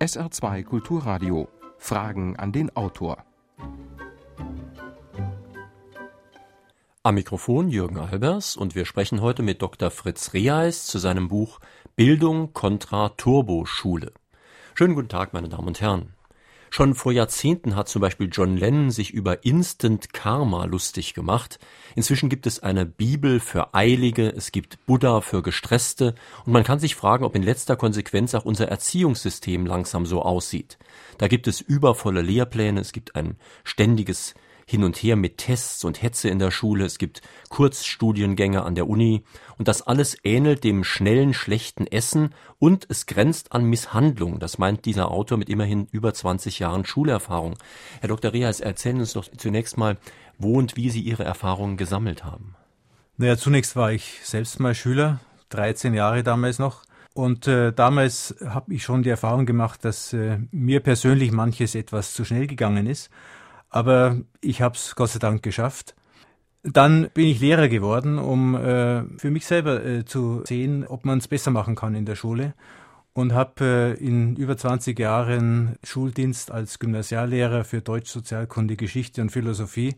SR2 Kulturradio. Fragen an den Autor. Am Mikrofon Jürgen Albers und wir sprechen heute mit Dr. Fritz Reheis zu seinem Buch Bildung kontra Turboschule. Schönen guten Tag, meine Damen und Herren. Schon vor Jahrzehnten hat zum Beispiel John Lennon sich über Instant Karma lustig gemacht. Inzwischen gibt es eine Bibel für Eilige, es gibt Buddha für Gestresste und man kann sich fragen, ob in letzter Konsequenz auch unser Erziehungssystem langsam so aussieht. Da gibt es übervolle Lehrpläne, es gibt ein ständiges hin und her mit Tests und Hetze in der Schule, es gibt Kurzstudiengänge an der Uni und das alles ähnelt dem schnellen, schlechten Essen und es grenzt an Misshandlung. Das meint dieser Autor mit immerhin über 20 Jahren Schulerfahrung. Herr Dr. Reas, erzählen uns doch zunächst mal, wo und wie Sie Ihre Erfahrungen gesammelt haben. Naja, zunächst war ich selbst mal Schüler, 13 Jahre damals noch. Und äh, damals habe ich schon die Erfahrung gemacht, dass äh, mir persönlich manches etwas zu schnell gegangen ist. Aber ich habe es Gott sei Dank geschafft. Dann bin ich Lehrer geworden, um äh, für mich selber äh, zu sehen, ob man es besser machen kann in der Schule. Und habe äh, in über 20 Jahren Schuldienst als Gymnasiallehrer für Deutsch, Sozialkunde, Geschichte und Philosophie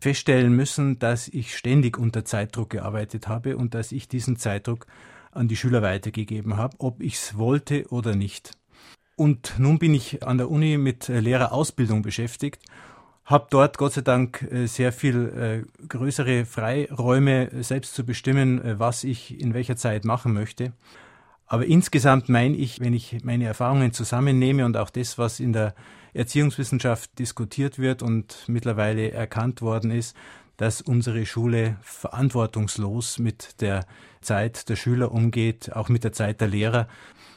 feststellen müssen, dass ich ständig unter Zeitdruck gearbeitet habe und dass ich diesen Zeitdruck an die Schüler weitergegeben habe, ob ich es wollte oder nicht. Und nun bin ich an der Uni mit äh, Lehrerausbildung beschäftigt habe dort Gott sei Dank äh, sehr viel äh, größere Freiräume, äh, selbst zu bestimmen, was ich in welcher Zeit machen möchte. Aber insgesamt meine ich, wenn ich meine Erfahrungen zusammennehme und auch das, was in der Erziehungswissenschaft diskutiert wird und mittlerweile erkannt worden ist, dass unsere Schule verantwortungslos mit der Zeit der Schüler umgeht, auch mit der Zeit der Lehrer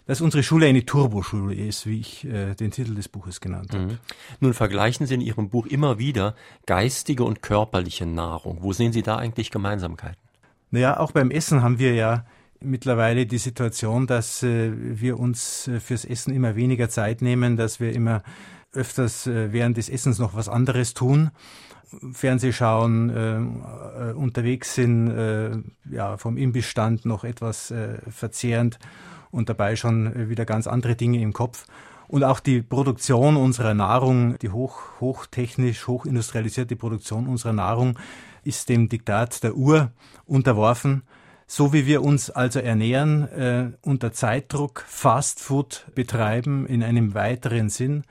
dass unsere Schule eine Turboschule ist, wie ich äh, den Titel des Buches genannt habe. Mhm. Nun vergleichen Sie in Ihrem Buch immer wieder geistige und körperliche Nahrung. Wo sehen Sie da eigentlich Gemeinsamkeiten? Naja, auch beim Essen haben wir ja mittlerweile die Situation, dass äh, wir uns äh, fürs Essen immer weniger Zeit nehmen, dass wir immer öfters äh, während des Essens noch was anderes tun. Fernseh schauen, äh, äh, unterwegs sind, äh, ja, vom Imbissstand noch etwas verzehrend und dabei schon wieder ganz andere Dinge im Kopf. Und auch die Produktion unserer Nahrung, die hoch, hochtechnisch, hochindustrialisierte Produktion unserer Nahrung ist dem Diktat der Uhr unterworfen. So wie wir uns also ernähren, äh, unter Zeitdruck Fast Food betreiben in einem weiteren Sinn,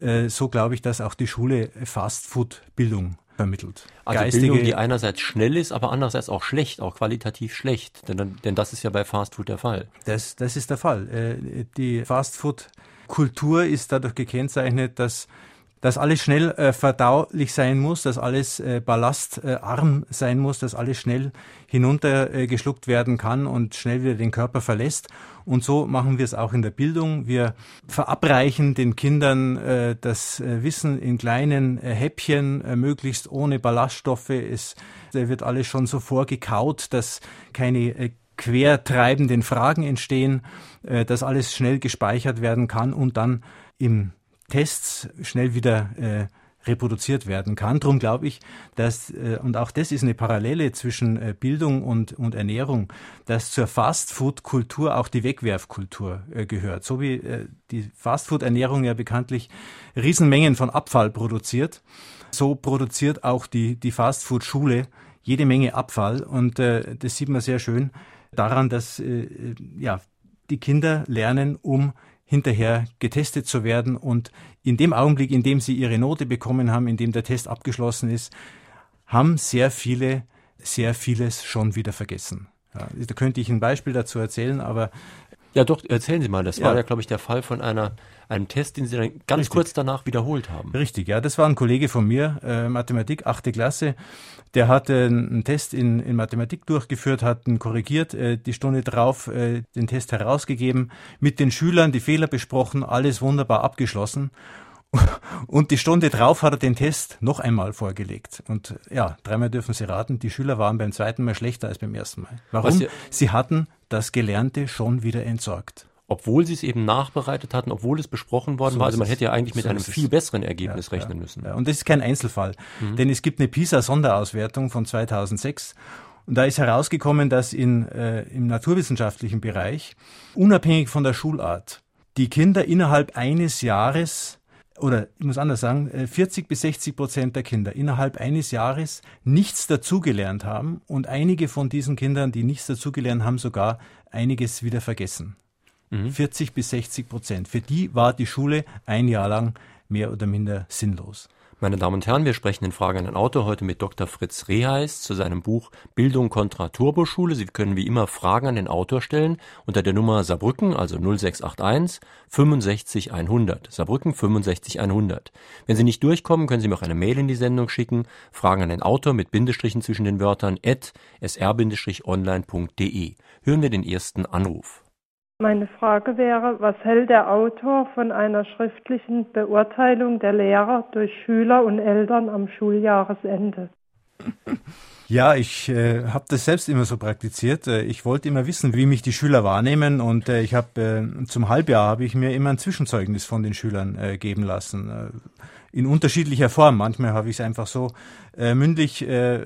äh, so glaube ich, dass auch die Schule Fast Food Bildung vermittelt. Also Geistige, Bildung, die einerseits schnell ist, aber andererseits auch schlecht, auch qualitativ schlecht. Denn, denn das ist ja bei Fastfood der Fall. Das, das ist der Fall. Äh, die Fastfood-Kultur ist dadurch gekennzeichnet, dass dass alles schnell äh, verdaulich sein muss, dass alles äh, ballastarm sein muss, dass alles schnell hinuntergeschluckt äh, werden kann und schnell wieder den Körper verlässt. Und so machen wir es auch in der Bildung. Wir verabreichen den Kindern äh, das äh, Wissen in kleinen äh, Häppchen, äh, möglichst ohne Ballaststoffe. Es äh, wird alles schon so vorgekaut, dass keine äh, quertreibenden Fragen entstehen, äh, dass alles schnell gespeichert werden kann und dann im Tests schnell wieder äh, reproduziert werden kann. Darum glaube ich, dass, äh, und auch das ist eine Parallele zwischen äh, Bildung und, und Ernährung, dass zur Fastfood-Kultur auch die Wegwerfkultur äh, gehört. So wie äh, die Fastfood-Ernährung ja bekanntlich Riesenmengen von Abfall produziert, so produziert auch die, die Fastfood-Schule jede Menge Abfall. Und äh, das sieht man sehr schön daran, dass äh, ja, die Kinder lernen, um hinterher getestet zu werden. Und in dem Augenblick, in dem sie ihre Note bekommen haben, in dem der Test abgeschlossen ist, haben sehr viele sehr vieles schon wieder vergessen. Ja, da könnte ich ein Beispiel dazu erzählen, aber ja, doch, erzählen Sie mal. Das ja. war ja, glaube ich, der Fall von einer, einem Test, den Sie dann ganz Richtig. kurz danach wiederholt haben. Richtig, ja. Das war ein Kollege von mir, äh, Mathematik, achte Klasse. Der hatte einen Test in, in Mathematik durchgeführt, hat ihn korrigiert, äh, die Stunde drauf äh, den Test herausgegeben, mit den Schülern die Fehler besprochen, alles wunderbar abgeschlossen. Und die Stunde drauf hat er den Test noch einmal vorgelegt. Und ja, dreimal dürfen Sie raten, die Schüler waren beim zweiten Mal schlechter als beim ersten Mal. Warum? Sie hatten das Gelernte schon wieder entsorgt. Obwohl sie es eben nachbereitet hatten, obwohl es besprochen worden so war. Also man hätte ja eigentlich mit so einem viel besseren Ergebnis ja, rechnen ja, müssen. Ja. Und das ist kein Einzelfall. Mhm. Denn es gibt eine PISA-Sonderauswertung von 2006. Und da ist herausgekommen, dass in, äh, im naturwissenschaftlichen Bereich, unabhängig von der Schulart, die Kinder innerhalb eines Jahres oder ich muss anders sagen, 40 äh, bis 60 Prozent der Kinder innerhalb eines Jahres nichts dazugelernt haben und einige von diesen Kindern, die nichts dazugelernt haben, sogar einiges wieder vergessen. Mhm. 40 bis 60 Prozent. Für die war die Schule ein Jahr lang mehr oder minder sinnlos. Meine Damen und Herren, wir sprechen in Frage an den Autor heute mit Dr. Fritz Reheis zu seinem Buch Bildung kontra Turboschule. Sie können wie immer Fragen an den Autor stellen unter der Nummer Saarbrücken, also 0681 65 100. Saarbrücken 65 100. Wenn Sie nicht durchkommen, können Sie mir auch eine Mail in die Sendung schicken. Fragen an den Autor mit Bindestrichen zwischen den Wörtern at sr-online.de. Hören wir den ersten Anruf. Meine Frage wäre, was hält der Autor von einer schriftlichen Beurteilung der Lehrer durch Schüler und Eltern am Schuljahresende? Ja, ich äh, habe das selbst immer so praktiziert. Äh, ich wollte immer wissen, wie mich die Schüler wahrnehmen und äh, ich habe äh, zum Halbjahr habe ich mir immer ein Zwischenzeugnis von den Schülern äh, geben lassen. In unterschiedlicher Form. Manchmal habe ich es einfach so äh, mündlich äh,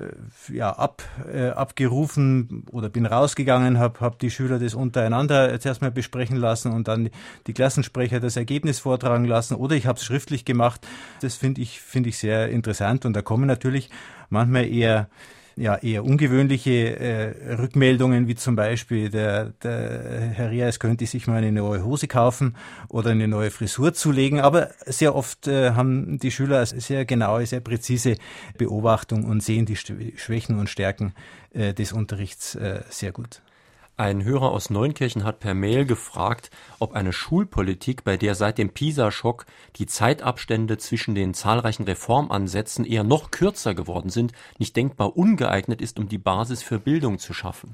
ja, ab, äh, abgerufen oder bin rausgegangen, habe hab die Schüler das untereinander zuerst mal besprechen lassen und dann die Klassensprecher das Ergebnis vortragen lassen oder ich habe es schriftlich gemacht. Das finde ich, finde ich sehr interessant und da kommen natürlich manchmal eher ja eher ungewöhnliche äh, Rückmeldungen, wie zum Beispiel der, der Herr Rias könnte sich mal eine neue Hose kaufen oder eine neue Frisur zulegen. Aber sehr oft äh, haben die Schüler sehr genaue, sehr präzise Beobachtung und sehen die Schwächen und Stärken äh, des Unterrichts äh, sehr gut. Ein Hörer aus Neunkirchen hat per Mail gefragt, ob eine Schulpolitik, bei der seit dem Pisa-Schock die Zeitabstände zwischen den zahlreichen Reformansätzen eher noch kürzer geworden sind, nicht denkbar ungeeignet ist, um die Basis für Bildung zu schaffen.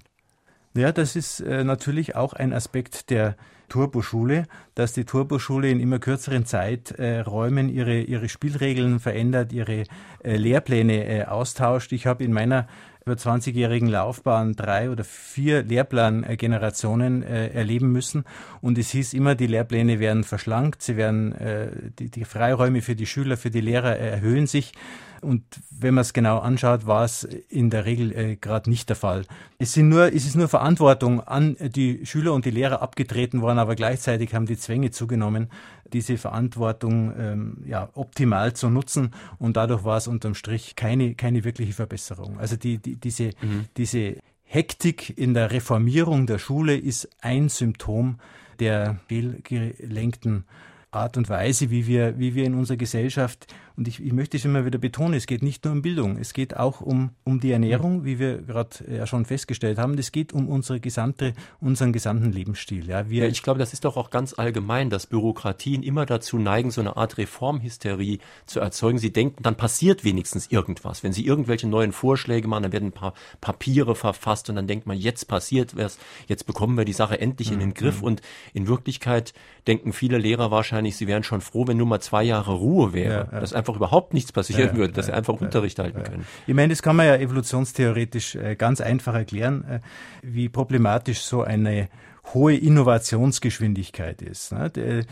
Ja, das ist äh, natürlich auch ein Aspekt der Turboschule, dass die Turboschule in immer kürzeren Zeiträumen äh, ihre, ihre Spielregeln verändert, ihre äh, Lehrpläne austauscht. Ich habe in meiner über 20-jährigen Laufbahn drei oder vier Lehrplangenerationen äh, erleben müssen. Und es hieß immer, die Lehrpläne werden verschlankt, sie werden, äh, die, die Freiräume für die Schüler, für die Lehrer erhöhen sich. Und wenn man es genau anschaut, war es in der Regel äh, gerade nicht der Fall. Es, sind nur, es ist nur Verantwortung an die Schüler und die Lehrer abgetreten worden, aber gleichzeitig haben die Zwänge zugenommen, diese Verantwortung ähm, ja, optimal zu nutzen. Und dadurch war es unterm Strich keine, keine wirkliche Verbesserung. Also die, die, diese, mhm. diese Hektik in der Reformierung der Schule ist ein Symptom der fehlgelenkten Art und Weise, wie wir, wie wir in unserer Gesellschaft und ich, ich möchte es immer wieder betonen, es geht nicht nur um Bildung, es geht auch um, um die Ernährung, wie wir gerade äh, ja schon festgestellt haben. Es geht um unsere gesamte, unseren gesamten Lebensstil. Ja, wir ja, ich glaube, das ist doch auch ganz allgemein, dass Bürokratien immer dazu neigen, so eine Art Reformhysterie zu erzeugen. Sie denken, dann passiert wenigstens irgendwas. Wenn sie irgendwelche neuen Vorschläge machen, dann werden ein paar Papiere verfasst und dann denkt man, jetzt passiert was, jetzt bekommen wir die Sache endlich in den Griff. Mhm. Und in Wirklichkeit denken viele Lehrer wahrscheinlich, sie wären schon froh, wenn nur mal zwei Jahre Ruhe wäre. Ja, ja. Einfach überhaupt nichts passieren ja, würde, dass sie einfach Unterricht halten können. Ich meine, das kann man ja evolutionstheoretisch äh, ganz einfach erklären, äh, wie problematisch so eine hohe Innovationsgeschwindigkeit ist. Ne? Äh,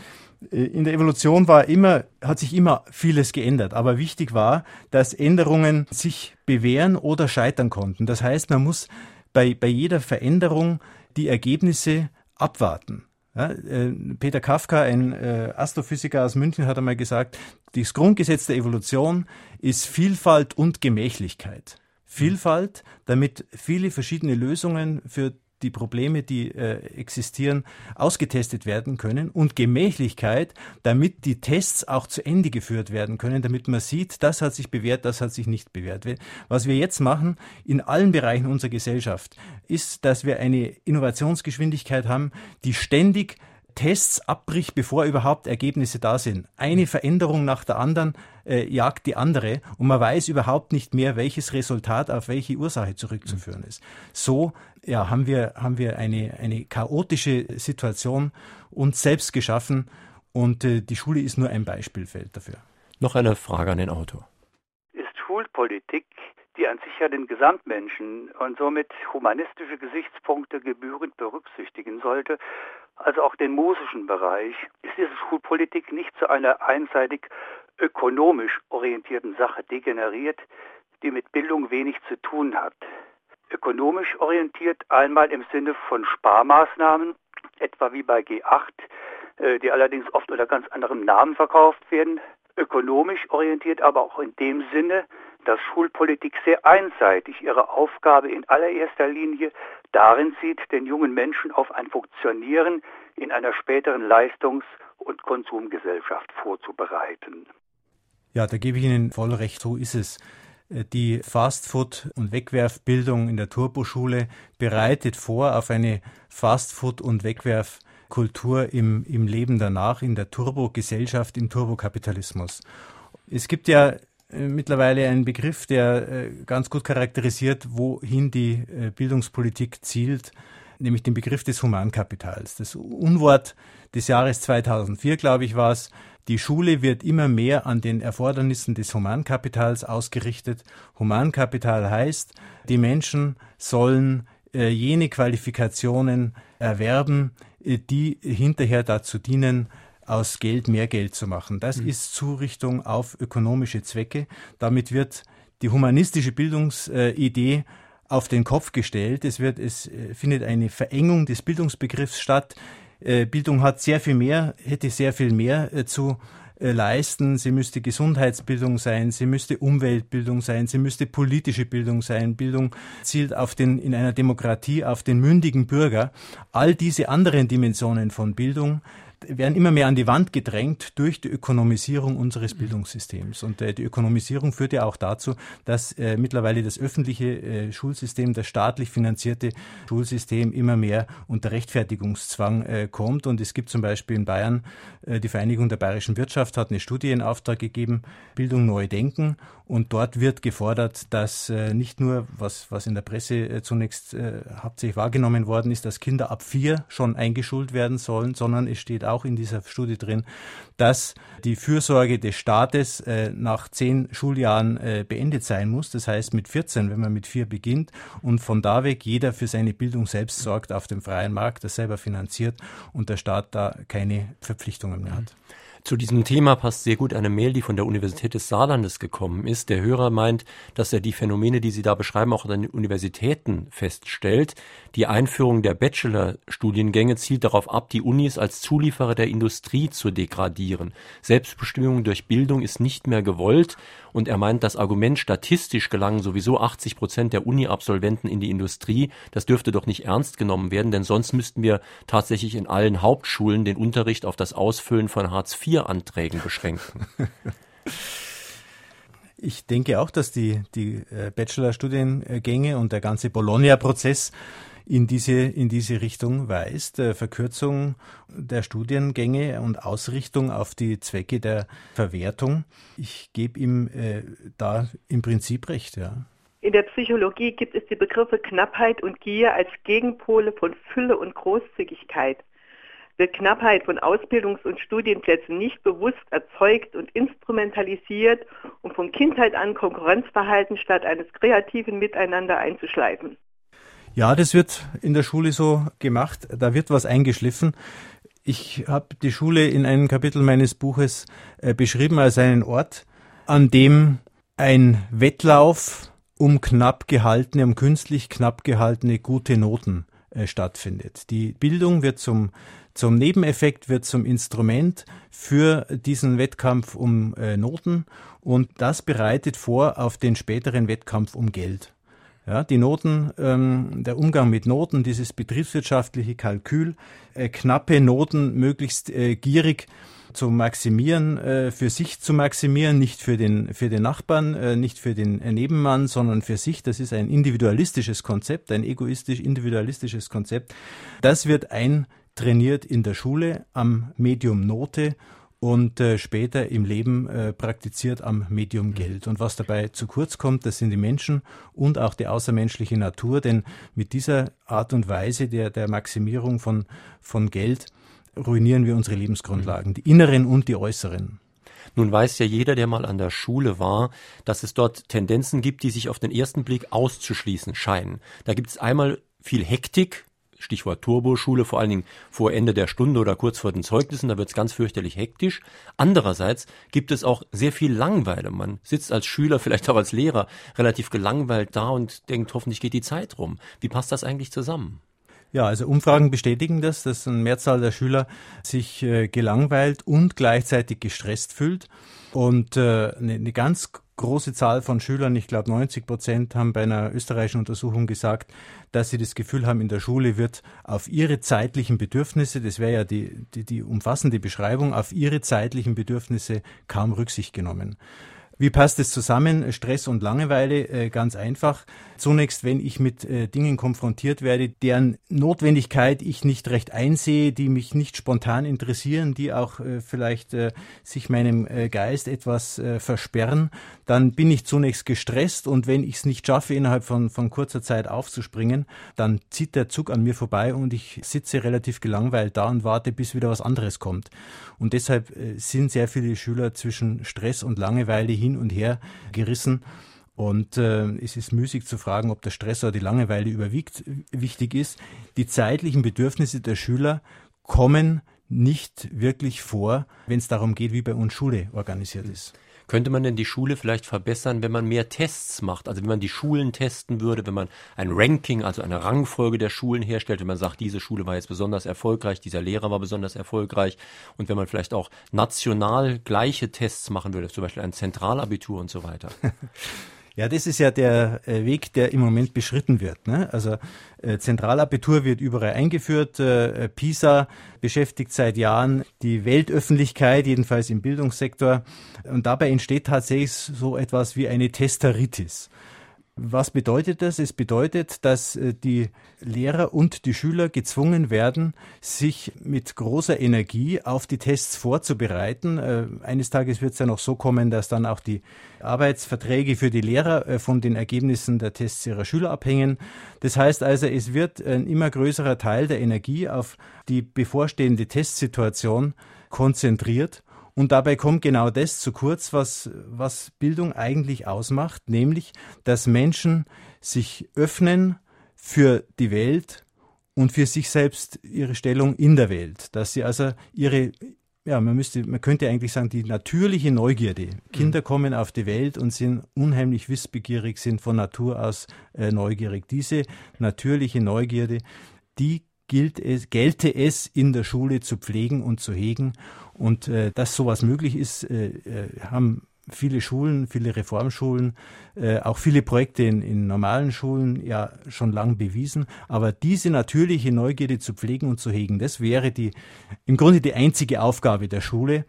in der Evolution war immer, hat sich immer vieles geändert, aber wichtig war, dass Änderungen sich bewähren oder scheitern konnten. Das heißt, man muss bei, bei jeder Veränderung die Ergebnisse abwarten. Ja, äh, Peter Kafka, ein äh, Astrophysiker aus München, hat einmal gesagt, das Grundgesetz der Evolution ist Vielfalt und Gemächlichkeit. Vielfalt, damit viele verschiedene Lösungen für die Probleme, die äh, existieren, ausgetestet werden können und Gemächlichkeit, damit die Tests auch zu Ende geführt werden können, damit man sieht, das hat sich bewährt, das hat sich nicht bewährt. Was wir jetzt machen in allen Bereichen unserer Gesellschaft, ist, dass wir eine Innovationsgeschwindigkeit haben, die ständig Tests abbricht, bevor überhaupt Ergebnisse da sind. Eine Veränderung nach der anderen äh, jagt die andere und man weiß überhaupt nicht mehr, welches Resultat auf welche Ursache zurückzuführen ist. So ja, haben wir, haben wir eine, eine chaotische Situation uns selbst geschaffen und äh, die Schule ist nur ein Beispielfeld dafür. Noch eine Frage an den Autor. Ist Schulpolitik die an sich ja den Gesamtmenschen und somit humanistische Gesichtspunkte gebührend berücksichtigen sollte, also auch den musischen Bereich, ist diese Schulpolitik nicht zu einer einseitig ökonomisch orientierten Sache degeneriert, die mit Bildung wenig zu tun hat. Ökonomisch orientiert einmal im Sinne von Sparmaßnahmen, etwa wie bei G8, äh, die allerdings oft unter ganz anderem Namen verkauft werden, ökonomisch orientiert, aber auch in dem Sinne, dass Schulpolitik sehr einseitig ihre Aufgabe in allererster Linie darin sieht, den jungen Menschen auf ein Funktionieren in einer späteren Leistungs- und Konsumgesellschaft vorzubereiten. Ja, da gebe ich Ihnen voll recht, so ist es. Äh, die Fastfood- und Wegwerfbildung in der Turboschule bereitet vor auf eine Fastfood- und Wegwerfkultur im, im Leben danach, in der Turbogesellschaft, im Turbokapitalismus. Es gibt ja äh, mittlerweile einen Begriff, der äh, ganz gut charakterisiert, wohin die Bildungspolitik zielt, nämlich den Begriff des Humankapitals. Das Unwort des Jahres 2004, glaube ich, war es, die Schule wird immer mehr an den Erfordernissen des Humankapitals ausgerichtet. Humankapital heißt, die Menschen sollen äh, jene Qualifikationen erwerben, äh, die hinterher dazu dienen, aus Geld mehr Geld zu machen. Das mhm. ist Zurichtung auf ökonomische Zwecke. Damit wird die humanistische Bildungsidee äh, auf den Kopf gestellt. Es wird, es findet eine Verengung des Bildungsbegriffs statt. Äh, Bildung hat sehr viel mehr, hätte sehr viel mehr äh, zu äh, leisten. Sie müsste Gesundheitsbildung sein, sie müsste Umweltbildung sein, sie müsste politische Bildung sein. Bildung zielt auf den, in einer Demokratie auf den mündigen Bürger. All diese anderen Dimensionen von Bildung werden immer mehr an die Wand gedrängt durch die Ökonomisierung unseres Bildungssystems. Und äh, die Ökonomisierung führt ja auch dazu, dass äh, mittlerweile das öffentliche äh, Schulsystem, das staatlich finanzierte Schulsystem immer mehr unter Rechtfertigungszwang äh, kommt. Und es gibt zum Beispiel in Bayern, äh, die Vereinigung der bayerischen Wirtschaft hat eine Studie in Auftrag gegeben, Bildung neu denken. Und dort wird gefordert, dass äh, nicht nur, was, was in der Presse zunächst hauptsächlich wahrgenommen worden ist, dass Kinder ab vier schon eingeschult werden sollen, sondern es steht auch in dieser Studie drin, dass die Fürsorge des Staates äh, nach zehn Schuljahren äh, beendet sein muss. Das heißt mit 14, wenn man mit vier beginnt und von da weg jeder für seine Bildung selbst sorgt auf dem freien Markt, das selber finanziert und der Staat da keine Verpflichtungen mehr hat. Zu diesem Thema passt sehr gut eine Mail, die von der Universität des Saarlandes gekommen ist. Der Hörer meint, dass er die Phänomene, die Sie da beschreiben, auch an den Universitäten feststellt. Die Einführung der Bachelor-Studiengänge zielt darauf ab, die Unis als Zulieferer der Industrie zu degradieren. Selbstbestimmung durch Bildung ist nicht mehr gewollt und er meint, das Argument statistisch gelangen sowieso 80 Prozent der Uni-Absolventen in die Industrie, das dürfte doch nicht ernst genommen werden, denn sonst müssten wir tatsächlich in allen Hauptschulen den Unterricht auf das Ausfüllen von Hartz-IV-Anträgen beschränken. Ich denke auch, dass die, die äh, Bachelorstudiengänge und der ganze Bologna-Prozess in diese, in diese Richtung weist. Äh, Verkürzung der Studiengänge und Ausrichtung auf die Zwecke der Verwertung. Ich gebe ihm äh, da im Prinzip recht, ja. In der Psychologie gibt es die Begriffe Knappheit und Gier als Gegenpole von Fülle und Großzügigkeit. Wird Knappheit von Ausbildungs- und Studienplätzen nicht bewusst erzeugt und instrumentalisiert, um von Kindheit an Konkurrenzverhalten statt eines kreativen Miteinander einzuschleifen? Ja, das wird in der Schule so gemacht. Da wird was eingeschliffen. Ich habe die Schule in einem Kapitel meines Buches äh, beschrieben als einen Ort, an dem ein Wettlauf um knapp gehaltene, um künstlich knapp gehaltene gute Noten äh, stattfindet. Die Bildung wird zum, zum Nebeneffekt, wird zum Instrument für diesen Wettkampf um äh, Noten und das bereitet vor auf den späteren Wettkampf um Geld. Ja, die Noten, ähm, der Umgang mit Noten, dieses betriebswirtschaftliche Kalkül, äh, knappe Noten möglichst äh, gierig zu maximieren, äh, für sich zu maximieren, nicht für den, für den Nachbarn, äh, nicht für den äh, Nebenmann, sondern für sich. Das ist ein individualistisches Konzept, ein egoistisch individualistisches Konzept. Das wird eintrainiert in der Schule am Medium Note und äh, später im Leben äh, praktiziert am Medium mhm. Geld. Und was dabei zu kurz kommt, das sind die Menschen und auch die außermenschliche Natur, denn mit dieser Art und Weise der, der Maximierung von, von Geld ruinieren wir unsere Lebensgrundlagen, die inneren und die äußeren. Nun weiß ja jeder, der mal an der Schule war, dass es dort Tendenzen gibt, die sich auf den ersten Blick auszuschließen scheinen. Da gibt es einmal viel Hektik, Stichwort Turboschule, vor allen Dingen vor Ende der Stunde oder kurz vor den Zeugnissen, da wird es ganz fürchterlich hektisch. Andererseits gibt es auch sehr viel Langweile. Man sitzt als Schüler, vielleicht auch als Lehrer, relativ gelangweilt da und denkt, hoffentlich geht die Zeit rum. Wie passt das eigentlich zusammen? Ja, also Umfragen bestätigen das, dass eine Mehrzahl der Schüler sich äh, gelangweilt und gleichzeitig gestresst fühlt. Und äh, eine, eine ganz große Zahl von Schülern, ich glaube 90 Prozent, haben bei einer österreichischen Untersuchung gesagt, dass sie das Gefühl haben, in der Schule wird auf ihre zeitlichen Bedürfnisse, das wäre ja die, die, die umfassende Beschreibung, auf ihre zeitlichen Bedürfnisse kaum Rücksicht genommen. Wie passt es zusammen, Stress und Langeweile? Äh, ganz einfach. Zunächst, wenn ich mit äh, Dingen konfrontiert werde, deren Notwendigkeit ich nicht recht einsehe, die mich nicht spontan interessieren, die auch äh, vielleicht sich meinem Geist etwas versperren, dann bin ich zunächst gestresst und wenn ich es nicht schaffe, innerhalb von, von kurzer Zeit aufzuspringen, dann zieht der Zug an mir vorbei und ich sitze relativ gelangweilt da und warte, bis wieder was anderes kommt. Und deshalb sind sehr viele Schüler zwischen Stress und Langeweile hin hin und her gerissen. Und äh, es ist müßig zu fragen, ob der Stress oder die Langeweile überwiegt. Wichtig ist, die zeitlichen Bedürfnisse der Schüler kommen nicht wirklich vor, wenn es darum geht, wie bei uns Schule organisiert ist. Könnte man denn die Schule vielleicht verbessern, wenn man mehr Tests macht? Also wenn man die Schulen testen würde, wenn man ein Ranking, also eine Rangfolge der Schulen herstellt, wenn man sagt, diese Schule war jetzt besonders erfolgreich, dieser Lehrer war besonders erfolgreich und wenn man vielleicht auch national gleiche Tests machen würde, zum Beispiel ein Zentralabitur und so weiter. Ja, das ist ja der äh, Weg, der im Moment beschritten wird. Ne? Also äh, Zentralabitur wird überall eingeführt. Äh, PISA beschäftigt seit Jahren die Weltöffentlichkeit, jedenfalls im Bildungssektor. Und dabei entsteht tatsächlich so etwas wie eine Testeritis. Was bedeutet das? Es bedeutet, dass äh, die Lehrer und die Schüler gezwungen werden, sich mit großer Energie auf die Tests vorzubereiten. Äh, eines Tages wird es ja noch so kommen, dass dann auch die Arbeitsverträge für die Lehrer äh, von den Ergebnissen der Tests ihrer Schüler abhängen. Das heißt also, es wird ein immer größerer Teil der Energie auf die bevorstehende Testsituation konzentriert und dabei kommt genau das zu kurz, was, was Bildung eigentlich ausmacht, nämlich, dass Menschen sich öffnen für die Welt und für sich selbst ihre Stellung in der Welt, dass sie also ihre ja, man müsste, man könnte eigentlich sagen, die natürliche Neugierde. Kinder mhm. kommen auf die Welt und sind unheimlich wissbegierig, sind von Natur aus äh, neugierig. Diese natürliche Neugierde, die gilt es, gelte es in der Schule zu pflegen und zu hegen. Und äh, dass sowas möglich ist, äh, äh, haben viele Schulen, viele Reformschulen, äh, auch viele Projekte in, in normalen Schulen ja schon lang bewiesen. Aber diese natürliche Neugierde zu pflegen und zu hegen, das wäre die, im Grunde die einzige Aufgabe der Schule.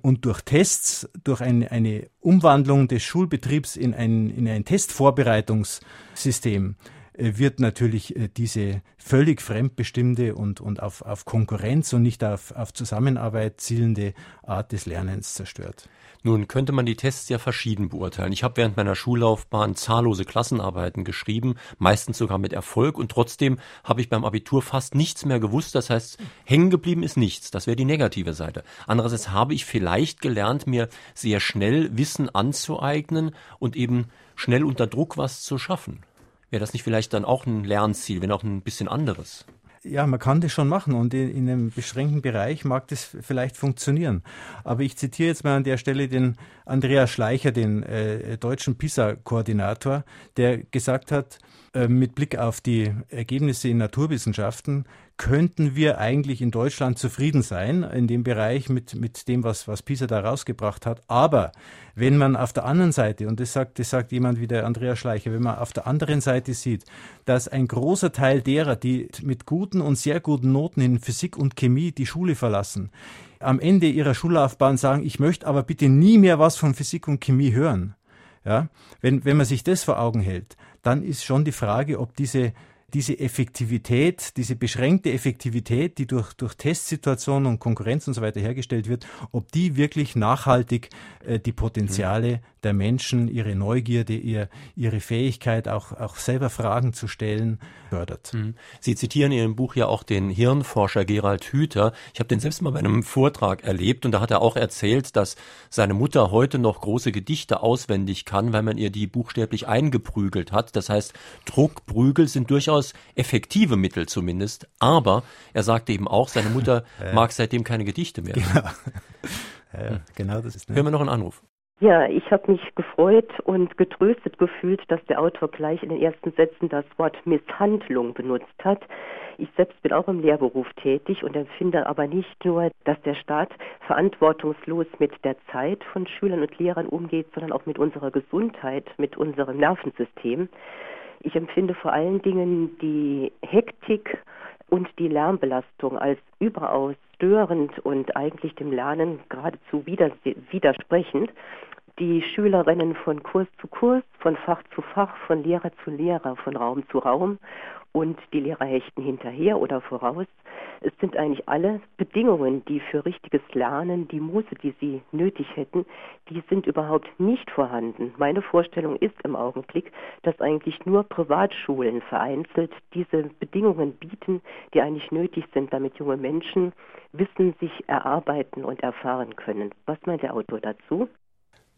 Und durch Tests, durch eine, eine Umwandlung des Schulbetriebs in ein, in ein Testvorbereitungssystem, wird natürlich äh, diese völlig fremdbestimmte und, und auf, auf Konkurrenz und nicht auf, auf Zusammenarbeit zielende Art des Lernens zerstört. Nun könnte man die Tests ja verschieden beurteilen. Ich habe während meiner Schullaufbahn zahllose Klassenarbeiten geschrieben, meistens sogar mit Erfolg und trotzdem habe ich beim Abitur fast nichts mehr gewusst. Das heißt, hängen geblieben ist nichts. Das wäre die negative Seite. Andererseits habe ich vielleicht gelernt, mir sehr schnell Wissen anzueignen und eben schnell unter Druck was zu schaffen. Wäre das nicht vielleicht dann auch ein Lernziel, wenn auch ein bisschen anderes? Ja, man kann das schon machen und in, einem beschränkten Bereich mag das vielleicht funktionieren. Aber ich zitiere jetzt mal an der Stelle den Andreas Schleicher, den äh, deutschen PISA-Koordinator, der gesagt hat, mit Blick auf die Ergebnisse in Naturwissenschaften könnten wir eigentlich in Deutschland zufrieden sein in dem Bereich mit, mit dem, was, was PISA da rausgebracht hat. Aber wenn man auf der anderen Seite, und das sagt, das sagt jemand wie der Andreas Schleicher, wenn man auf der anderen Seite sieht, dass ein großer Teil derer, die mit guten und sehr guten Noten in Physik und Chemie die Schule verlassen, am Ende ihrer Schullaufbahn sagen, ich möchte aber bitte nie mehr was von Physik und Chemie hören. Ja, wenn, wenn man sich das vor Augen hält, dann ist schon die Frage, ob diese diese Effektivität, diese beschränkte Effektivität, die durch, durch Testsituationen und Konkurrenz und so weiter hergestellt wird, ob die wirklich nachhaltig äh, die Potenziale mhm. Der Menschen, ihre Neugierde, ihr, ihre Fähigkeit, auch, auch selber Fragen zu stellen, fördert. Mhm. Sie zitieren in Ihrem Buch ja auch den Hirnforscher Gerald Hüther. Ich habe den selbst mal bei einem Vortrag erlebt und da hat er auch erzählt, dass seine Mutter heute noch große Gedichte auswendig kann, weil man ihr die buchstäblich eingeprügelt hat. Das heißt, Druckprügel sind durchaus effektive Mittel zumindest, aber er sagte eben auch, seine Mutter ja. mag seitdem keine Gedichte mehr. Genau, ja, genau das ist. Ne? Hören wir noch einen Anruf. Ja, ich habe mich gefreut und getröstet gefühlt, dass der Autor gleich in den ersten Sätzen das Wort Misshandlung benutzt hat. Ich selbst bin auch im Lehrberuf tätig und empfinde aber nicht nur, dass der Staat verantwortungslos mit der Zeit von Schülern und Lehrern umgeht, sondern auch mit unserer Gesundheit, mit unserem Nervensystem. Ich empfinde vor allen Dingen die Hektik und die Lärmbelastung als überaus störend und eigentlich dem Lernen geradezu widersprechend. Die Schüler rennen von Kurs zu Kurs, von Fach zu Fach, von Lehrer zu Lehrer, von Raum zu Raum und die Lehrer hechten hinterher oder voraus. Es sind eigentlich alle Bedingungen, die für richtiges Lernen, die Muße, die sie nötig hätten, die sind überhaupt nicht vorhanden. Meine Vorstellung ist im Augenblick, dass eigentlich nur Privatschulen vereinzelt diese Bedingungen bieten, die eigentlich nötig sind, damit junge Menschen Wissen sich erarbeiten und erfahren können. Was meint der Autor dazu?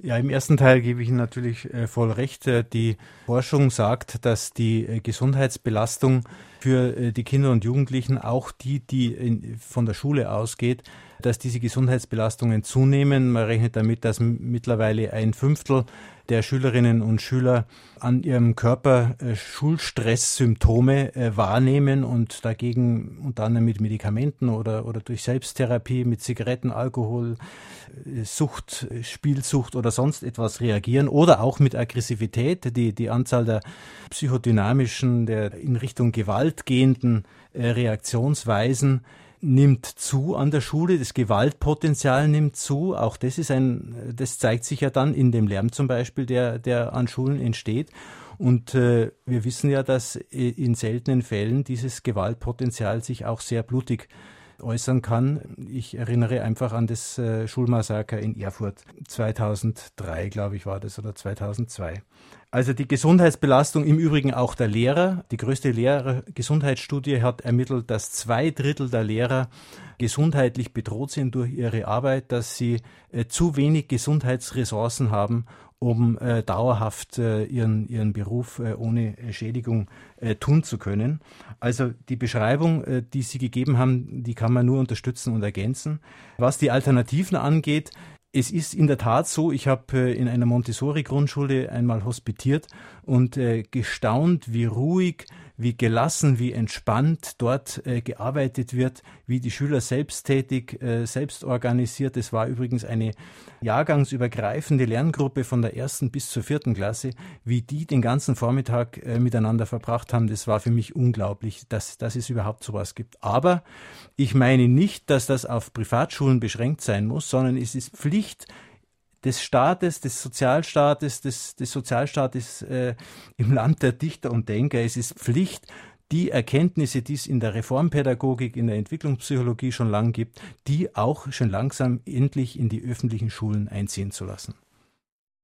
Ja, im ersten Teil gebe ich Ihnen natürlich äh, voll recht. Äh, die Forschung sagt, dass die äh, Gesundheitsbelastung für die Kinder und Jugendlichen, auch die, die in, von der Schule ausgeht, dass diese Gesundheitsbelastungen zunehmen. Man rechnet damit, dass mittlerweile ein Fünftel der Schülerinnen und Schüler an ihrem Körper äh, Schulstresssymptome äh, wahrnehmen und dagegen unter anderem mit Medikamenten oder, oder durch Selbsttherapie mit Zigaretten, Alkohol, äh, Sucht, Spielsucht oder sonst etwas reagieren oder auch mit Aggressivität. Die, die Anzahl der psychodynamischen, der in Richtung Gewalt gehenden äh, Reaktionsweisen nimmt zu an der Schule, das Gewaltpotenzial nimmt zu. Auch das ist ein, das zeigt sich ja dann in dem Lärm zum Beispiel, der, der an Schulen entsteht. Und äh, wir wissen ja, dass in seltenen Fällen dieses Gewaltpotenzial sich auch sehr blutig äußern kann. Ich erinnere einfach an das äh, Schulmassaker in Erfurt 2003, glaube ich, war das oder 2002. Also die Gesundheitsbelastung im Übrigen auch der Lehrer. Die größte Lehrergesundheitsstudie hat ermittelt, dass zwei Drittel der Lehrer gesundheitlich bedroht sind durch ihre Arbeit, dass sie äh, zu wenig Gesundheitsressourcen haben, um äh, dauerhaft äh, ihren, ihren Beruf äh, ohne Schädigung äh, tun zu können. Also die Beschreibung, äh, die Sie gegeben haben, die kann man nur unterstützen und ergänzen. Was die Alternativen angeht, es ist in der Tat so, ich habe äh, in einer Montessori-Grundschule einmal hospitiert und äh, gestaunt, wie ruhig, wie gelassen, wie entspannt dort äh, gearbeitet wird, wie die Schüler selbsttätig, selbst organisiert. Es war übrigens eine jahrgangsübergreifende Lerngruppe von der ersten bis zur vierten Klasse, wie die den ganzen Vormittag miteinander verbracht haben. Das war für mich unglaublich, dass, dass es überhaupt sowas gibt. Aber ich meine nicht, dass das auf Privatschulen beschränkt sein muss, sondern es ist Pflicht, des Staates, des Sozialstaates, des, des Sozialstaates äh, im Land der Dichter und Denker. Es ist Pflicht, die Erkenntnisse, die es in der Reformpädagogik, in der Entwicklungspsychologie schon lang gibt, die auch schon langsam endlich in die öffentlichen Schulen einziehen zu lassen.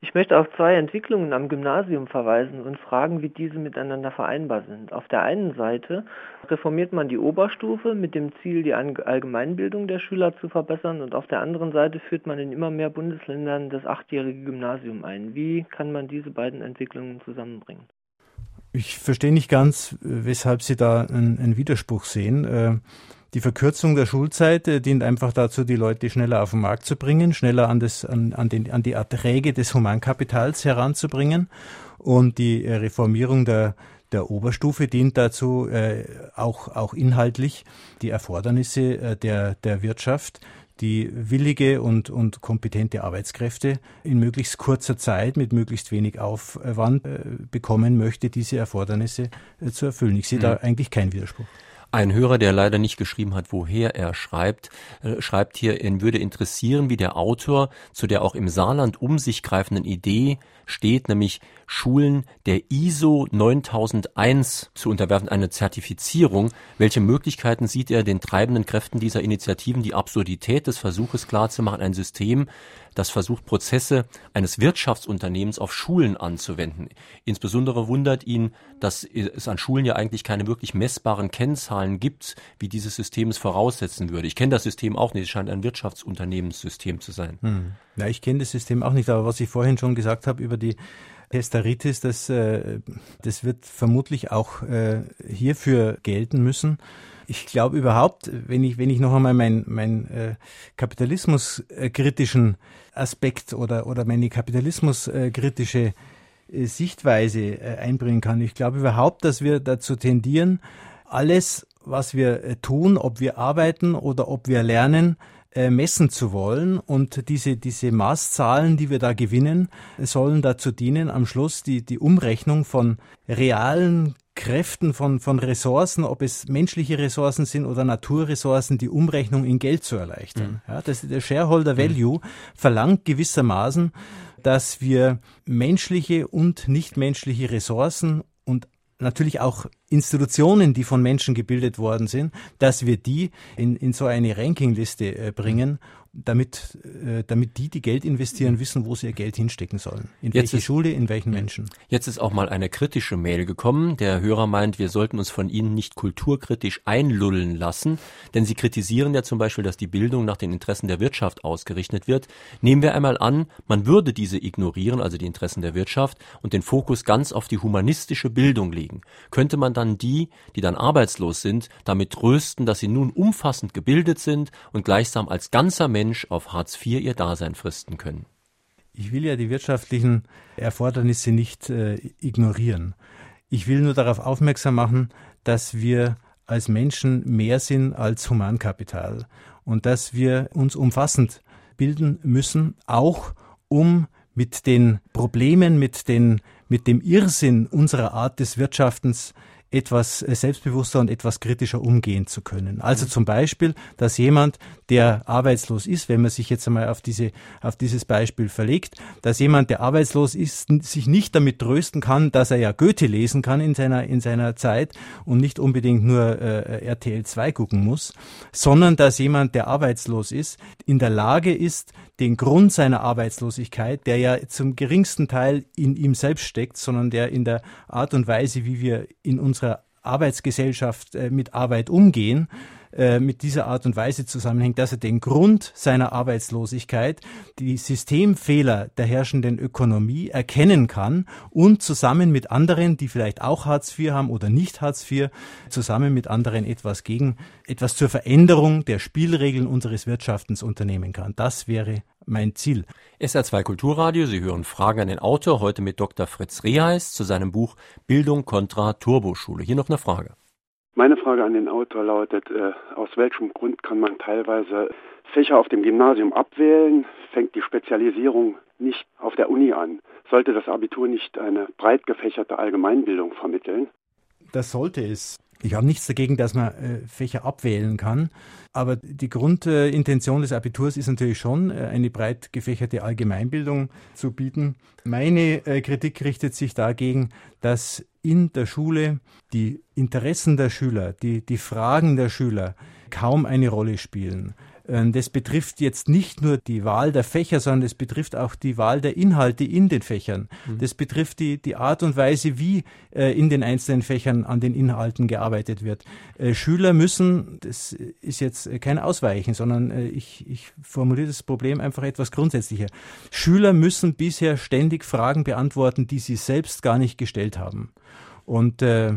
Ich möchte auf zwei Entwicklungen am Gymnasium verweisen und fragen, wie diese miteinander vereinbar sind. Auf der einen Seite reformiert man die Oberstufe mit dem Ziel, die Allgemeinbildung der Schüler zu verbessern und auf der anderen Seite führt man in immer mehr Bundesländern das achtjährige Gymnasium ein. Wie kann man diese beiden Entwicklungen zusammenbringen? Ich verstehe nicht ganz, weshalb Sie da einen, einen Widerspruch sehen. Die Verkürzung der Schulzeit äh, dient einfach dazu, die Leute schneller auf den Markt zu bringen, schneller an, das, an, an, den, an die Erträge des Humankapitals heranzubringen. Und die äh, Reformierung der, der Oberstufe dient dazu, äh, auch, auch inhaltlich die Erfordernisse äh, der, der Wirtschaft, die willige und, und kompetente Arbeitskräfte in möglichst kurzer Zeit mit möglichst wenig Aufwand äh, bekommen möchte, diese Erfordernisse äh, zu erfüllen. Ich sehe mhm. da eigentlich keinen Widerspruch. Ein Hörer, der leider nicht geschrieben hat, woher er schreibt, äh, schreibt hier, ihn würde interessieren, wie der Autor zu der auch im Saarland um sich greifenden Idee steht, nämlich Schulen der ISO 9001 zu unterwerfen, eine Zertifizierung. Welche Möglichkeiten sieht er den treibenden Kräften dieser Initiativen, die Absurdität des Versuches klarzumachen, ein System, das versucht, Prozesse eines Wirtschaftsunternehmens auf Schulen anzuwenden. Insbesondere wundert ihn, dass es an Schulen ja eigentlich keine wirklich messbaren Kennzahlen gibt, wie dieses System es voraussetzen würde. Ich kenne das System auch nicht, es scheint ein Wirtschaftsunternehmenssystem zu sein. Hm. Ja, ich kenne das System auch nicht, aber was ich vorhin schon gesagt habe über die Hestaritis, das, äh, das wird vermutlich auch äh, hierfür gelten müssen. Ich glaube überhaupt, wenn ich, wenn ich noch einmal meinen mein, äh, kapitalismuskritischen Aspekt oder, oder meine kapitalismuskritische Sichtweise einbringen kann, ich glaube überhaupt, dass wir dazu tendieren, alles was wir tun, ob wir arbeiten oder ob wir lernen, äh, messen zu wollen. Und diese, diese Maßzahlen, die wir da gewinnen, sollen dazu dienen, am Schluss die, die Umrechnung von realen Kräften von, von Ressourcen, ob es menschliche Ressourcen sind oder Naturressourcen, die Umrechnung in Geld zu erleichtern. Mhm. Ja, das, der Shareholder Value mhm. verlangt gewissermaßen, dass wir menschliche und nichtmenschliche Ressourcen und natürlich auch Institutionen, die von Menschen gebildet worden sind, dass wir die in, in so eine Rankingliste äh, bringen damit, äh, damit die, die Geld investieren, wissen, wo sie ihr Geld hinstecken sollen. In jetzt welche ist, Schule, in welchen Menschen. Jetzt ist auch mal eine kritische Mail gekommen. Der Hörer meint, wir sollten uns von Ihnen nicht kulturkritisch einlullen lassen, denn Sie kritisieren ja zum Beispiel, dass die Bildung nach den Interessen der Wirtschaft ausgerichtet wird. Nehmen wir einmal an, man würde diese ignorieren, also die Interessen der Wirtschaft, und den Fokus ganz auf die humanistische Bildung legen. Könnte man dann die, die dann arbeitslos sind, damit trösten, dass sie nun umfassend gebildet sind und gleichsam als ganzer Mensch Mensch auf Hartz IV ihr Dasein fristen können. Ich will ja die wirtschaftlichen Erfordernisse nicht äh, ignorieren. Ich will nur darauf aufmerksam machen, dass wir als Menschen mehr sind als Humankapital und dass wir uns umfassend bilden müssen, auch um mit den Problemen, mit, den, mit dem Irrsinn unserer Art des Wirtschaftens etwas äh, selbstbewusster und etwas kritischer umgehen zu können. Also zum Beispiel, dass jemand, der arbeitslos ist, wenn man sich jetzt einmal auf diese, auf dieses Beispiel verlegt, dass jemand, der arbeitslos ist, sich nicht damit trösten kann, dass er ja Goethe lesen kann in seiner, in seiner Zeit und nicht unbedingt nur äh, RTL 2 gucken muss, sondern dass jemand, der arbeitslos ist, in der Lage ist, den Grund seiner Arbeitslosigkeit, der ja zum geringsten Teil in ihm selbst steckt, sondern der in der Art und Weise, wie wir in unserer Arbeitsgesellschaft äh, mit Arbeit umgehen, äh, mit dieser Art und Weise zusammenhängt, dass er den Grund seiner Arbeitslosigkeit, die Systemfehler der herrschenden Ökonomie erkennen kann und zusammen mit anderen, die vielleicht auch Hartz IV haben oder nicht Hartz IV, zusammen mit anderen etwas gegen, etwas zur Veränderung der Spielregeln unseres Wirtschaftens unternehmen kann. Das wäre mein Ziel. SR2 Kulturradio, Sie hören Fragen an den Autor, heute mit Dr. Fritz Reheis zu seinem Buch Bildung kontra Turboschule. Hier noch eine Frage. Meine Frage an den Autor lautet, äh, aus welchem Grund kann man teilweise Fächer auf dem Gymnasium abwählen, fängt die Spezialisierung nicht auf der Uni an? Sollte das Abitur nicht eine breit gefächerte Allgemeinbildung vermitteln? Das sollte es. Ich habe nichts dagegen, dass man äh, Fächer abwählen kann, aber die Grundintention des Abiturs ist natürlich schon, äh, eine breit gefächerte Allgemeinbildung zu bieten. Meine äh, Kritik richtet sich dagegen, dass in der Schule die Interessen der Schüler, die, die Fragen der Schüler kaum eine Rolle spielen. Ähm, das betrifft jetzt nicht nur die Wahl der Fächer, sondern es betrifft auch die Wahl der Inhalte in den Fächern. Mhm. Das betrifft die, die Art und Weise, wie äh, in den einzelnen Fächern an den Inhalten gearbeitet wird. Äh, Schüler müssen, das ist jetzt kein Ausweichen, sondern äh, ich, ich formuliere das Problem einfach etwas grundsätzlicher. Schüler müssen bisher ständig Fragen beantworten, die sie selbst gar nicht gestellt haben. Und äh,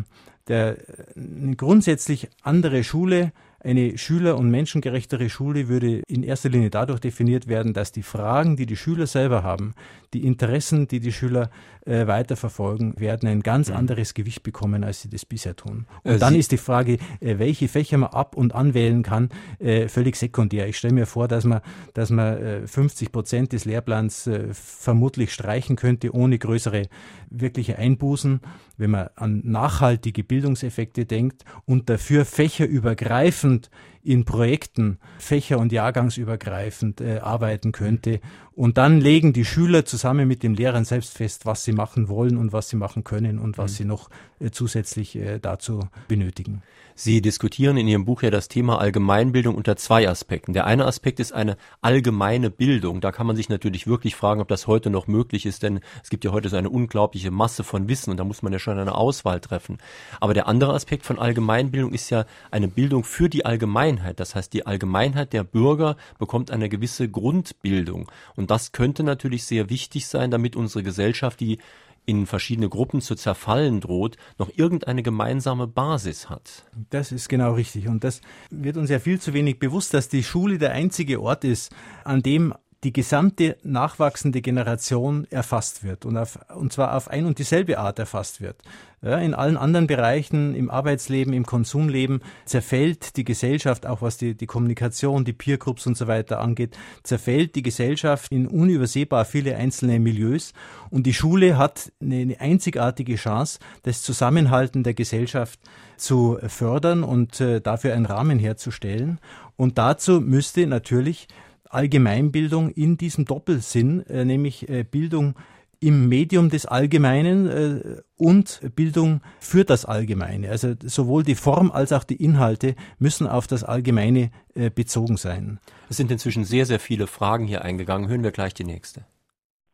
der, eine grundsätzlich andere Schule eine schüler- und menschengerechtere Schule würde in erster Linie dadurch definiert werden, dass die Fragen, die die Schüler selber haben, die Interessen, die die Schüler äh, weiterverfolgen, werden ein ganz mhm. anderes Gewicht bekommen, als sie das bisher tun. Und äh, dann ist die Frage, äh, welche Fächer man ab- und anwählen kann, äh, völlig sekundär. Ich stelle mir vor, dass man, dass man 50 äh, Prozent des Lehrplans äh, vermutlich streichen könnte, ohne größere wirkliche Einbußen, wenn man an nachhaltige Bildungseffekte denkt und dafür fächerübergreifend in Projekten fächer- und jahrgangsübergreifend äh, arbeiten könnte. Und dann legen die Schüler zusammen mit den Lehrern selbst fest, was sie machen wollen und was sie machen können und was mhm. sie noch äh, zusätzlich äh, dazu benötigen. Sie diskutieren in Ihrem Buch ja das Thema Allgemeinbildung unter zwei Aspekten. Der eine Aspekt ist eine allgemeine Bildung. Da kann man sich natürlich wirklich fragen, ob das heute noch möglich ist, denn es gibt ja heute so eine unglaubliche Masse von Wissen und da muss man ja schon eine Auswahl treffen. Aber der andere Aspekt von Allgemeinbildung ist ja eine Bildung für die Allgemeinheit. Das heißt, die Allgemeinheit der Bürger bekommt eine gewisse Grundbildung. Und das könnte natürlich sehr wichtig sein, damit unsere Gesellschaft, die in verschiedene Gruppen zu zerfallen droht, noch irgendeine gemeinsame Basis hat. Das ist genau richtig. Und das wird uns ja viel zu wenig bewusst, dass die Schule der einzige Ort ist, an dem die gesamte nachwachsende Generation erfasst wird und, auf, und zwar auf ein und dieselbe Art erfasst wird. Ja, in allen anderen Bereichen, im Arbeitsleben, im Konsumleben, zerfällt die Gesellschaft, auch was die, die Kommunikation, die Peergroups und so weiter angeht, zerfällt die Gesellschaft in unübersehbar viele einzelne Milieus und die Schule hat eine, eine einzigartige Chance, das Zusammenhalten der Gesellschaft zu fördern und äh, dafür einen Rahmen herzustellen. Und dazu müsste natürlich Allgemeinbildung in diesem Doppelsinn, äh, nämlich äh, Bildung im Medium des Allgemeinen äh, und Bildung für das Allgemeine. Also sowohl die Form als auch die Inhalte müssen auf das Allgemeine äh, bezogen sein. Es sind inzwischen sehr, sehr viele Fragen hier eingegangen. Hören wir gleich die nächste.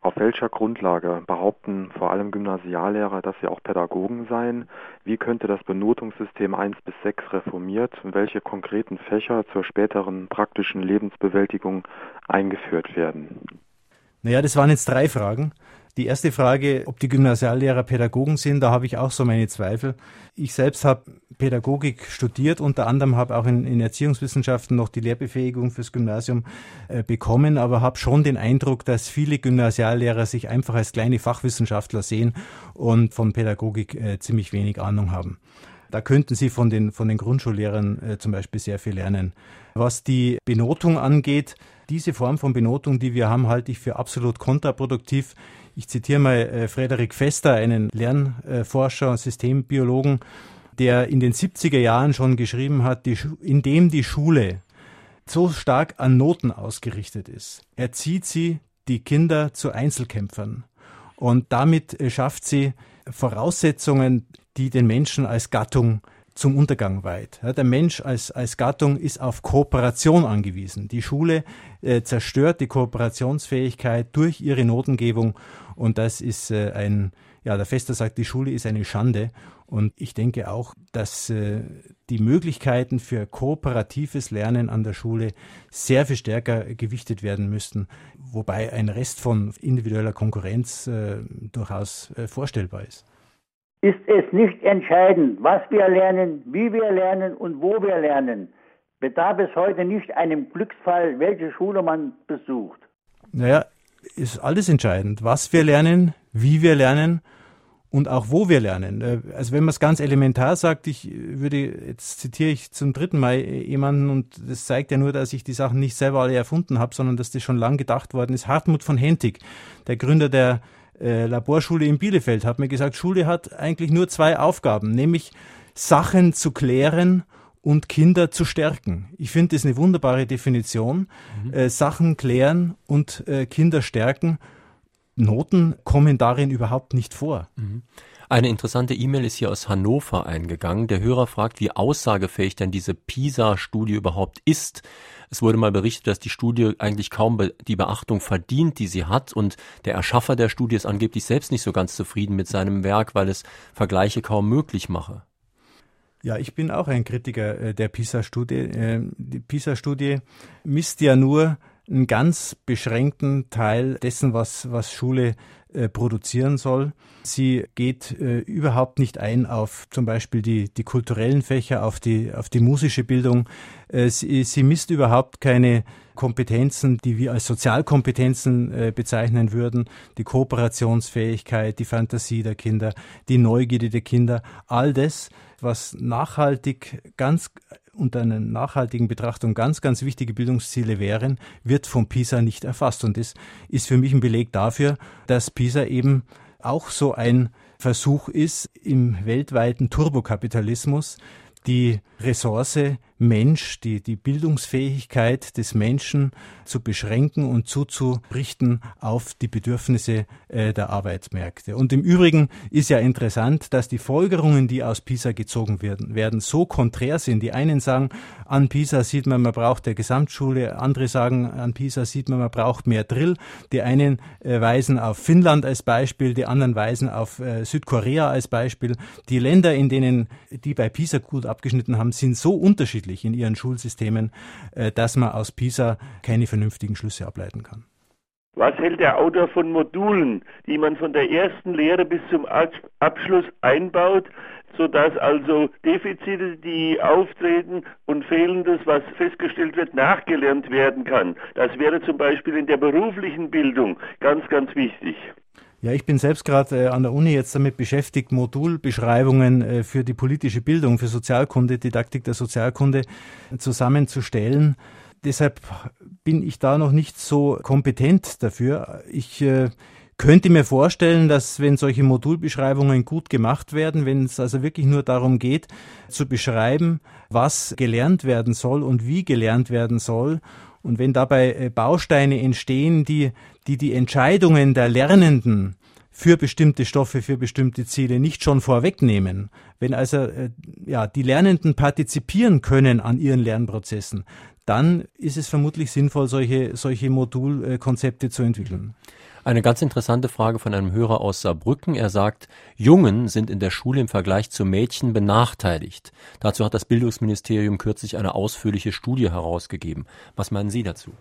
Auf welcher Grundlage behaupten vor allem Gymnasiallehrer, dass sie auch Pädagogen seien? Wie könnte das Benotungssystem 1 bis 6 reformiert und welche konkreten Fächer zur späteren praktischen Lebensbewältigung eingeführt werden? Naja, das waren jetzt drei Fragen. Die erste Frage, ob die Gymnasiallehrer Pädagogen sind, da habe ich auch so meine Zweifel. Ich selbst habe Pädagogik studiert, unter anderem habe auch in, in, Erziehungswissenschaften noch die Lehrbefähigung fürs Gymnasium äh, bekommen, aber habe schon den Eindruck, dass viele Gymnasiallehrer sich einfach als kleine Fachwissenschaftler sehen und von Pädagogik äh, ziemlich wenig Ahnung haben. Da könnten Sie von den, von den Grundschullehrern äh, zum Beispiel sehr viel lernen. Was die Benotung angeht, diese Form von Benotung, die wir haben, halte ich für absolut kontraproduktiv. Ich zitiere mal äh, Frederik Fester, einen Lernforscher und Systembiologen, der in den 70er Jahren schon geschrieben hat, die, indem die Schule so stark an Noten ausgerichtet ist, erzieht sie die Kinder zu Einzelkämpfern. Und damit äh, schafft sie Voraussetzungen, die den Menschen als Gattung zum Untergang weit. Ja, der Mensch als, als Gattung ist auf Kooperation angewiesen. Die Schule äh, zerstört die Kooperationsfähigkeit durch ihre Notengebung und das ist äh, ein, ja, der Fester sagt, die Schule ist eine Schande und ich denke auch, dass äh, die Möglichkeiten für kooperatives Lernen an der Schule sehr viel stärker gewichtet werden müssten, wobei ein Rest von individueller Konkurrenz äh, durchaus äh, vorstellbar ist ist es nicht entscheidend, was wir lernen, wie wir lernen und wo wir lernen. Bedarf es heute nicht einem Glücksfall, welche Schule man besucht? Naja, ist alles entscheidend, was wir lernen, wie wir lernen und auch wo wir lernen. Äh, also wenn man es ganz elementar sagt, ich würde, jetzt zitiere ich zum dritten Mal jemanden und das zeigt ja nur, dass ich die Sachen nicht selber alle erfunden habe, sondern dass das schon lang gedacht worden ist. Hartmut von Hentig, der Gründer der äh, Laborschule in Bielefeld hat mir gesagt, Schule hat eigentlich nur zwei Aufgaben, nämlich Sachen zu klären und Kinder zu stärken. Ich finde das eine wunderbare Definition. Mhm. Äh, Sachen klären und äh, Kinder stärken. Noten kommen darin überhaupt nicht vor. Mhm. Eine interessante E-Mail ist hier aus Hannover eingegangen. Der Hörer fragt, wie aussagefähig denn diese PISA-Studie überhaupt ist. Es wurde mal berichtet, dass die Studie eigentlich kaum die Beachtung verdient, die sie hat. Und der Erschaffer der Studie ist angeblich selbst nicht so ganz zufrieden mit seinem Werk, weil es Vergleiche kaum möglich mache. Ja, ich bin auch ein Kritiker äh, der PISA-Studie. Äh, die PISA-Studie misst ja nur einen ganz beschränkten Teil dessen, was, was Schule äh, produzieren soll. Sie geht äh, überhaupt nicht ein auf zum Beispiel die, die kulturellen Fächer, auf die, auf die musische Bildung. Äh, sie, sie misst überhaupt keine Kompetenzen, die wir als Sozialkompetenzen äh, bezeichnen würden, die Kooperationsfähigkeit, die Fantasie der Kinder, die Neugierde der Kinder, all das, was nachhaltig ganz unter einer nachhaltigen Betrachtung ganz, ganz wichtige Bildungsziele wären, wird von PISA nicht erfasst. Und das ist für mich ein Beleg dafür, dass PISA eben auch so ein Versuch ist, im weltweiten Turbokapitalismus die Ressource Mensch, die, die Bildungsfähigkeit des Menschen zu beschränken und zuzurichten auf die Bedürfnisse äh, der Arbeitsmärkte. Und im Übrigen ist ja interessant, dass die Folgerungen, die aus PISA gezogen werden, werden so konträr sind. Die einen sagen, an PISA sieht man, man braucht der Gesamtschule, andere sagen, an PISA sieht man, man braucht mehr Drill. Die einen äh, weisen auf Finnland als Beispiel, die anderen weisen auf äh, Südkorea als Beispiel. Die Länder, in denen die bei PISA gut abgeschnitten haben, sind so unterschiedlich unterschiedlich in ihren Schulsystemen, äh, dass man aus PISA keine vernünftigen Schlüsse ableiten kann. Was hält der Autor von Modulen, die man von der ersten Lehre bis zum Abschluss einbaut, sodass also Defizite, die auftreten und Fehlendes, was festgestellt wird, nachgelernt werden kann? Das wäre zum Beispiel in der beruflichen Bildung ganz, ganz wichtig. Ja, ich bin selbst gerade äh, an der Uni jetzt damit beschäftigt, Modulbeschreibungen äh, für die politische Bildung, für Sozialkunde, Didaktik der Sozialkunde zusammenzustellen. Deshalb bin ich da noch nicht so kompetent dafür. Ich äh, könnte mir vorstellen, dass wenn solche Modulbeschreibungen gut gemacht werden, wenn es also wirklich nur darum geht, zu beschreiben, was gelernt werden soll und wie gelernt werden soll und wenn dabei äh, Bausteine entstehen, die, die die Entscheidungen der Lernenden für bestimmte Stoffe, für bestimmte Ziele nicht schon vorwegnehmen, wenn also äh, ja, die Lernenden partizipieren können an ihren Lernprozessen, dann ist es vermutlich sinnvoll, solche, solche Modulkonzepte zu entwickeln. Eine ganz interessante Frage von einem Hörer aus Saarbrücken. Er sagt, Jungen sind in der Schule im Vergleich zu Mädchen benachteiligt. Dazu hat das Bildungsministerium kürzlich eine ausführliche Studie herausgegeben. Was meinen Sie dazu?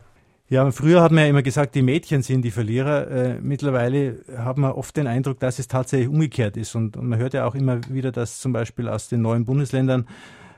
Ja, früher hat man ja immer gesagt, die Mädchen sind die Verlierer. Äh, mittlerweile hat man oft den Eindruck, dass es tatsächlich umgekehrt ist. Und, und man hört ja auch immer wieder, dass zum Beispiel aus den neuen Bundesländern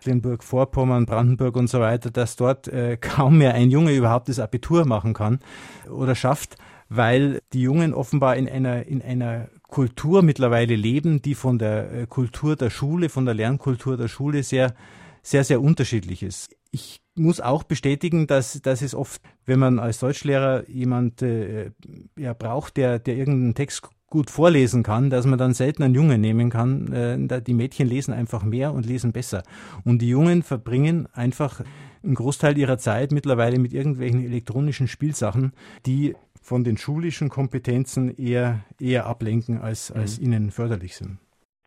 Mecklenburg-Vorpommern, Brandenburg und so weiter, dass dort äh, kaum mehr ein Junge überhaupt das Abitur machen kann oder schafft weil die Jungen offenbar in einer, in einer Kultur mittlerweile leben, die von der äh, Kultur der Schule, von der Lernkultur der Schule sehr, sehr, sehr unterschiedlich ist. Ich muss auch bestätigen, dass, dass es oft, wenn man als Deutschlehrer jemand äh, ja, braucht, der, der irgendeinen Text gut vorlesen kann, dass man dann selten einen Jungen nehmen kann. Äh, die Mädchen lesen einfach mehr und lesen besser. Und die Jungen verbringen einfach einen Großteil ihrer Zeit mittlerweile mit irgendwelchen elektronischen Spielsachen, die von den schulischen Kompetenzen eher, eher ablenken, als, mhm. als ihnen förderlich sind.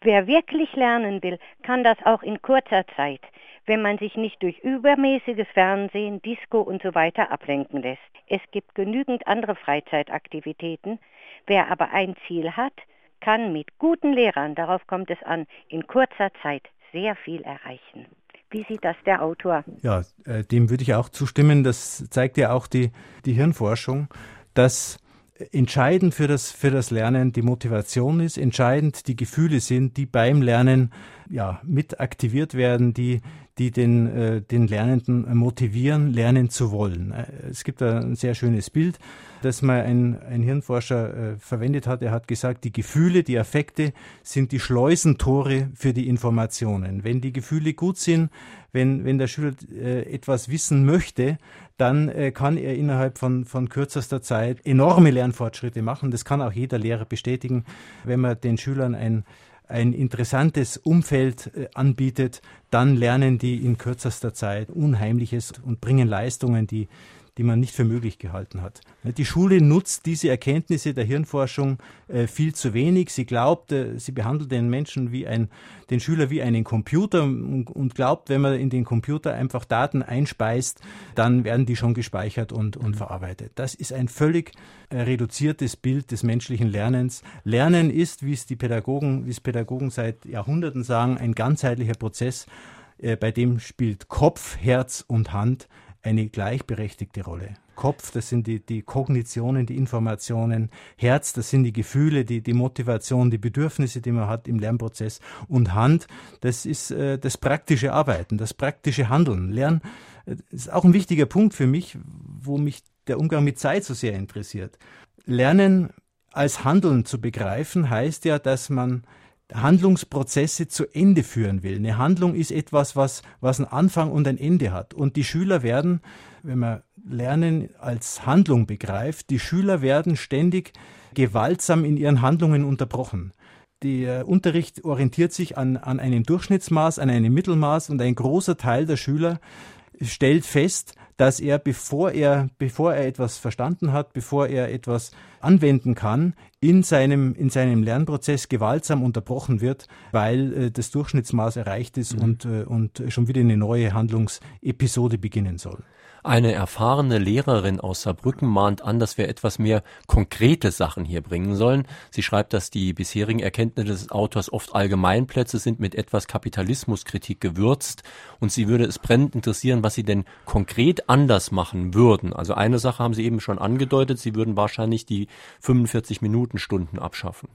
Wer wirklich lernen will, kann das auch in kurzer Zeit, wenn man sich nicht durch übermäßiges Fernsehen, Disco und so weiter ablenken lässt. Es gibt genügend andere Freizeitaktivitäten. Wer aber ein Ziel hat, kann mit guten Lehrern, darauf kommt es an, in kurzer Zeit sehr viel erreichen. Wie sieht das der Autor? Ja, äh, dem würde ich auch zustimmen. Das zeigt ja auch die, die Hirnforschung dass entscheidend für das, für das Lernen die Motivation ist, entscheidend die Gefühle sind, die beim Lernen ja, mit aktiviert werden, die, die den, äh, den Lernenden motivieren, lernen zu wollen. Äh, es gibt da ein sehr schönes Bild, das mal ein, ein Hirnforscher äh, verwendet hat. Er hat gesagt, die Gefühle, die Affekte sind die Schleusentore für die Informationen. Wenn die Gefühle gut sind, wenn, wenn der Schüler äh, etwas wissen möchte, dann äh, kann er innerhalb von, von kürzester Zeit enorme Lernfortschritte machen. Das kann auch jeder Lehrer bestätigen, wenn man den Schülern ein ein interessantes Umfeld äh, anbietet, dann lernen die in kürzester Zeit Unheimliches und bringen Leistungen, die die man nicht für möglich gehalten hat. Die Schule nutzt diese Erkenntnisse der Hirnforschung äh, viel zu wenig. Sie glaubt, äh, sie behandelt den Menschen wie ein, den Schüler wie einen Computer und, glaubt, wenn man in den Computer einfach Daten einspeist, dann werden die schon gespeichert und, und verarbeitet. Das ist ein völlig äh, reduziertes Bild des menschlichen Lernens. Lernen ist, wie es die Pädagogen, wie es Pädagogen seit Jahrhunderten sagen, ein ganzheitlicher Prozess, bei dem spielt Kopf, Herz und Hand eine gleichberechtigte Rolle. Kopf, das sind die, die Kognitionen, die Informationen, Herz, das sind die Gefühle, die, die Motivation, die Bedürfnisse, die man hat im Lernprozess und Hand, das ist äh, das praktische Arbeiten, das praktische Handeln. Lernen äh, ist auch ein wichtiger Punkt für mich, wo mich der Umgang mit Zeit so sehr interessiert. Lernen als Handeln zu begreifen heißt ja, dass man Handlungsprozesse zu Ende führen will. Eine Handlung ist etwas, was, was einen Anfang und ein Ende hat. Und die Schüler werden, wenn man Lernen als Handlung begreift, die Schüler werden ständig gewaltsam in ihren Handlungen unterbrochen. Der Unterricht orientiert sich an, an einem Durchschnittsmaß, an einem Mittelmaß und ein großer Teil der Schüler stellt fest, dass er, bevor er, bevor er etwas verstanden hat, bevor er etwas anwenden kann, in seinem, in seinem Lernprozess gewaltsam unterbrochen wird, weil äh, das Durchschnittsmaß erreicht ist mhm. und, äh, und schon wieder eine neue Handlungsepisode beginnen soll. Eine erfahrene Lehrerin aus Saarbrücken mahnt an, dass wir etwas mehr konkrete Sachen hier bringen sollen. Sie schreibt, dass die bisherigen Erkenntnisse des Autors oft Allgemeinplätze sind, mit etwas Kapitalismuskritik gewürzt. Und sie würde es brennend interessieren, was Sie denn konkret anders machen würden. Also eine Sache haben Sie eben schon angedeutet, Sie würden wahrscheinlich die 45 Minuten Stunden abschaffen.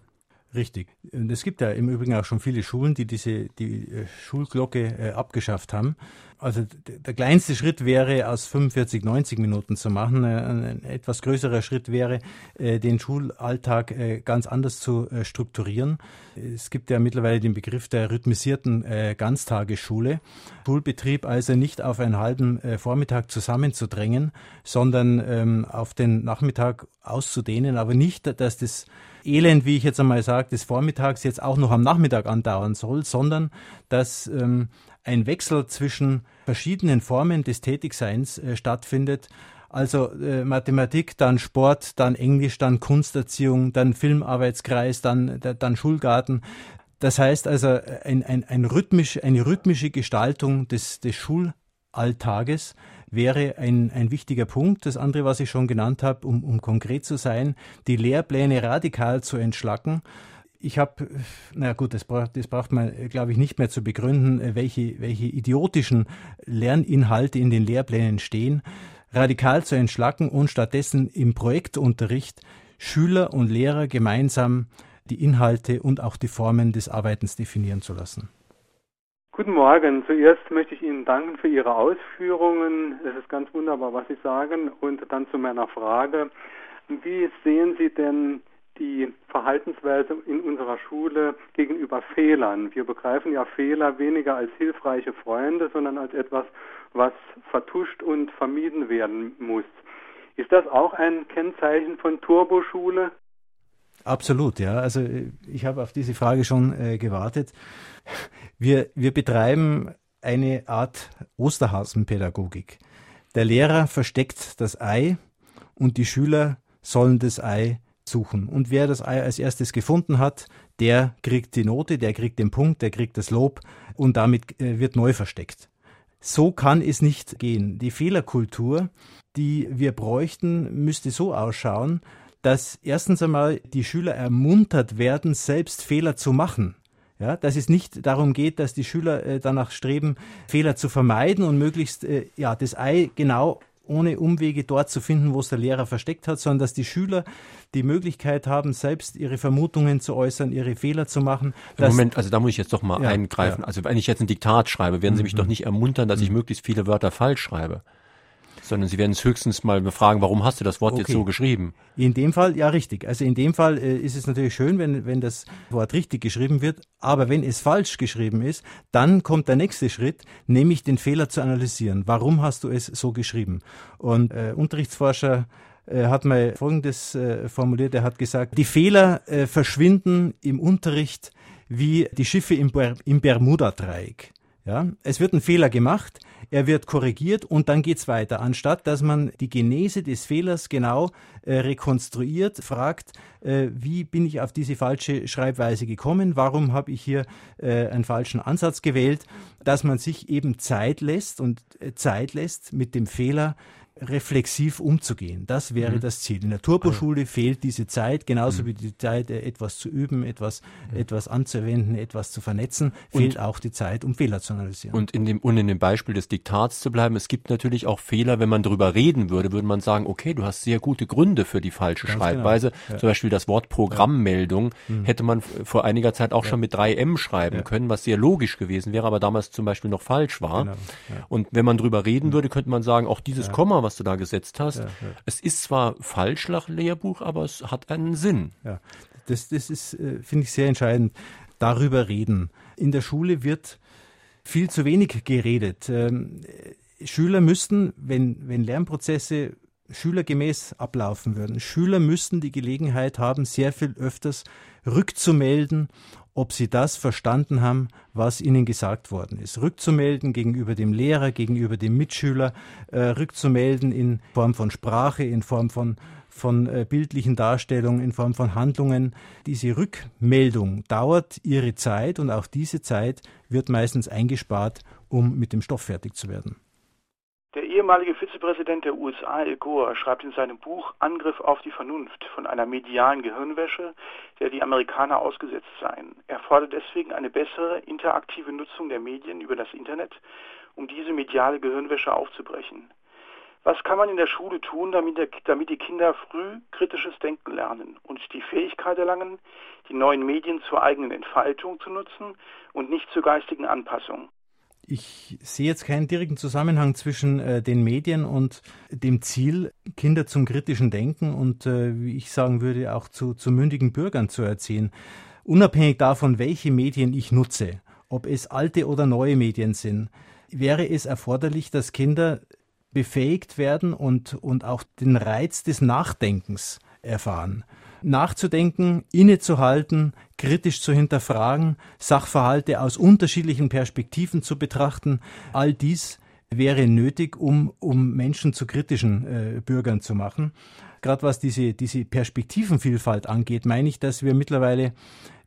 Richtig. Und es gibt ja im Übrigen auch schon viele Schulen, die diese die äh, Schulglocke äh, abgeschafft haben. Also der kleinste Schritt wäre, aus 45 90 Minuten zu machen. Äh, ein etwas größerer Schritt wäre, äh, den Schulalltag äh, ganz anders zu äh, strukturieren. Es gibt ja mittlerweile den Begriff der rhythmisierten Ganztagesschule. Schulbetrieb also nicht auf einen halben Vormittag zusammenzudrängen, sondern ähm, auf den Nachmittag auszudehnen, aber nicht, dass das Elend, wie ich jetzt einmal sage, des Vormittags jetzt auch noch am Nachmittag andauern soll, sondern dass ähm, ein Wechsel zwischen verschiedenen Formen des Tätigseins äh, stattfindet. Also äh, Mathematik, dann Sport, dann Englisch, dann Kunsterziehung, dann Filmarbeitskreis, dann, dann Schulgarten. Das heißt also ein, ein, ein rhythmisch, eine rhythmische Gestaltung des, des Schulalltages, wäre ein, ein wichtiger Punkt. Das andere, was ich schon genannt habe, um, um konkret zu sein, die Lehrpläne radikal zu entschlacken. Ich habe, na gut, das braucht, das braucht man, glaube ich, nicht mehr zu begründen, welche, welche idiotischen Lerninhalte in den Lehrplänen stehen, radikal zu entschlacken und stattdessen im Projektunterricht Schüler und Lehrer gemeinsam die Inhalte und auch die Formen des Arbeitens definieren zu lassen. Guten Morgen. Zuerst möchte ich Ihnen danken für Ihre Ausführungen. Es ist ganz wunderbar, was Sie sagen. Und dann zu meiner Frage. Wie sehen Sie denn die Verhaltensweise in unserer Schule gegenüber Fehlern? Wir begreifen ja Fehler weniger als hilfreiche Freunde, sondern als etwas, was vertuscht und vermieden werden muss. Ist das auch ein Kennzeichen von Turboschule? Absolut, ja. Also äh, ich habe auf diese Frage schon äh, gewartet. Wir, wir betreiben eine Art Osterhasenpädagogik. Der Lehrer versteckt das Ei und die Schüler sollen das Ei suchen. Und wer das Ei als erstes gefunden hat, der kriegt die Note, der kriegt den Punkt, der kriegt das Lob und damit äh, wird neu versteckt. So kann es nicht gehen. Die Fehlerkultur, die wir bräuchten, müsste so ausschauen, dass erstens einmal die Schüler ermuntert werden, selbst Fehler zu machen. Ja, dass es nicht darum geht, dass die Schüler äh, danach streben, Fehler zu vermeiden und möglichst äh, ja, das Ei genau ohne Umwege dort zu finden, wo es der Lehrer versteckt hat, sondern dass die Schüler die Möglichkeit haben, selbst ihre Vermutungen zu äußern, ihre Fehler zu machen. Moment, also da muss ich jetzt doch mal ja, eingreifen. Ja. Also wenn ich jetzt ein Diktat schreibe, werden Sie mich mhm. doch nicht ermuntern, dass ich mhm. möglichst viele Wörter falsch schreibe sondern sie werden es höchstens mal befragen, warum hast du das Wort okay. jetzt so geschrieben? In dem Fall, ja richtig. Also in dem Fall äh, ist es natürlich schön, wenn, wenn das Wort richtig geschrieben wird, aber wenn es falsch geschrieben ist, dann kommt der nächste Schritt, nämlich den Fehler zu analysieren. Warum hast du es so geschrieben? Und äh, Unterrichtsforscher äh, hat mal Folgendes äh, formuliert, er hat gesagt, die Fehler äh, verschwinden im Unterricht wie die Schiffe im, Ber im Bermuda-Dreieck. Ja, es wird ein Fehler gemacht, er wird korrigiert und dann geht's weiter. Anstatt dass man die Genese des Fehlers genau äh, rekonstruiert, fragt, äh, wie bin ich auf diese falsche Schreibweise gekommen, warum habe ich hier äh, einen falschen Ansatz gewählt, dass man sich eben Zeit lässt und äh, Zeit lässt mit dem Fehler reflexiv umzugehen. Das wäre mhm. das Ziel. In der Turboschule also. fehlt diese Zeit, genauso mhm. wie die Zeit, äh, etwas zu üben, etwas, mhm. etwas anzuwenden, etwas zu vernetzen, fehlt und, auch die Zeit, um Fehler zu analysieren. Und in dem, und in dem Beispiel des Diktats zu bleiben, es gibt natürlich auch Fehler, wenn man darüber reden würde, würde man sagen, okay, du hast sehr gute Gründe für die falsche Ganz Schreibweise. Genau. Ja. Zum Beispiel das Wort Programmmeldung ja. Mhm. hätte man vor einiger Zeit auch ja. schon mit 3M schreiben können, was sehr logisch gewesen wäre, aber damals zum Beispiel noch falsch war. Genau. Und wenn man darüber reden mhm. würde, könnte man sagen, auch dieses Komma, was du da gesetzt hast. Ja, ja. Es ist zwar falsch nach Lehrbuch, aber es hat einen Sinn. Ja, das, das ist, äh, finde ich, sehr entscheidend. Darüber reden. In der Schule wird viel zu wenig geredet. Ähm, Schüler müssten, wenn, wenn Lernprozesse schülergemäß ablaufen würden, Schüler müssten die Gelegenheit haben, sehr viel öfters rückzumelden ob sie das verstanden haben, was ihnen gesagt worden ist. Rückzumelden gegenüber dem Lehrer, gegenüber dem Mitschüler, äh, rückzumelden in Form von Sprache, in Form von von äh, bildlichen Darstellungen, in Form von Handlungen. Diese Rückmeldung dauert ihre Zeit und auch diese Zeit wird meistens eingespart, um mit dem Stoff fertig zu werden. Der ehemalige Vizepräsident der USA, Al Gore, schreibt in seinem Buch Angriff auf die Vernunft von einer medialen Gehirnwäsche, der die Amerikaner ausgesetzt seien. Er fordert deswegen eine bessere interaktive Nutzung der Medien über das Internet, um diese mediale Gehirnwäsche aufzubrechen. Was kann man in der Schule tun, damit, der, damit die Kinder früh kritisches Denken lernen und die Fähigkeit erlangen, die neuen Medien zur eigenen Entfaltung zu nutzen und nicht zur geistigen Anpassung? Ich sehe jetzt keinen direkten Zusammenhang zwischen äh, den Medien und dem Ziel, Kinder zum kritischen Denken und, äh, wie ich sagen würde, auch zu, zu mündigen Bürgern zu erziehen. Unabhängig davon, welche Medien ich nutze, ob es alte oder neue Medien sind, wäre es erforderlich, dass Kinder befähigt werden und, und auch den Reiz des Nachdenkens erfahren nachzudenken, innezuhalten, kritisch zu hinterfragen, Sachverhalte aus unterschiedlichen Perspektiven zu betrachten. All dies wäre nötig, um, um Menschen zu kritischen äh, Bürgern zu machen. Gerade was diese, diese Perspektivenvielfalt angeht, meine ich, dass wir mittlerweile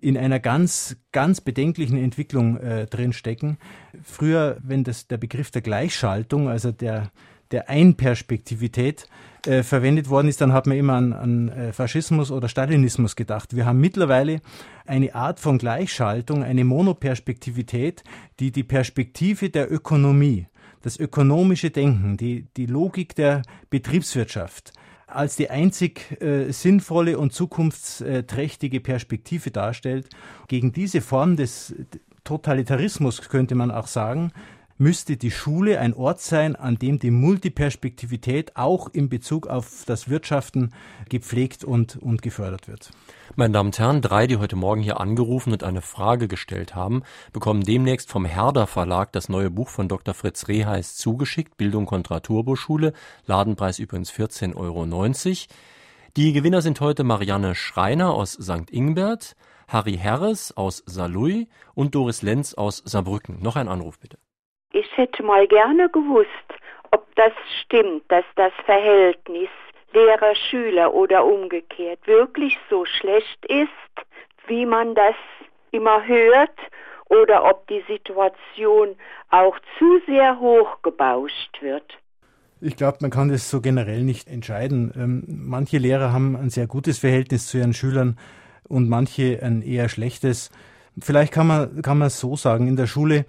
in einer ganz, ganz bedenklichen Entwicklung äh, drin stecken. Früher, wenn das der Begriff der Gleichschaltung, also der, der Einperspektivität äh, verwendet worden ist, dann hat man immer an, an äh, Faschismus oder Stalinismus gedacht. Wir haben mittlerweile eine Art von Gleichschaltung, eine Monoperspektivität, die die Perspektive der Ökonomie, das ökonomische Denken, die, die Logik der Betriebswirtschaft als die einzig äh, sinnvolle und zukunftsträchtige Perspektive darstellt. Gegen diese Form des Totalitarismus könnte man auch sagen, müsste die Schule ein Ort sein, an dem die Multiperspektivität auch in Bezug auf das Wirtschaften gepflegt und, und gefördert wird. Meine Damen und Herren, drei, die heute Morgen hier angerufen und eine Frage gestellt haben, bekommen demnächst vom Herder Verlag das neue Buch von Dr. Fritz Reheis zugeschickt, Bildung kontra Turboschule, Ladenpreis übrigens 14,90 Euro. Die Gewinner sind heute Marianne Schreiner aus St. Ingbert, Harry Herres aus Saarlouis und Doris Lenz aus Saarbrücken. Noch ein Anruf bitte. Ich hätte mal gerne gewusst, ob das stimmt, dass das Verhältnis Lehrer-Schüler oder umgekehrt wirklich so schlecht ist, wie man das immer hört, oder ob die Situation auch zu sehr hochgebauscht wird. Ich glaube, man kann das so generell nicht entscheiden. Ähm, manche Lehrer haben ein sehr gutes Verhältnis zu ihren Schülern und manche ein eher schlechtes. Vielleicht kann man, kann man es so sagen. In der Schule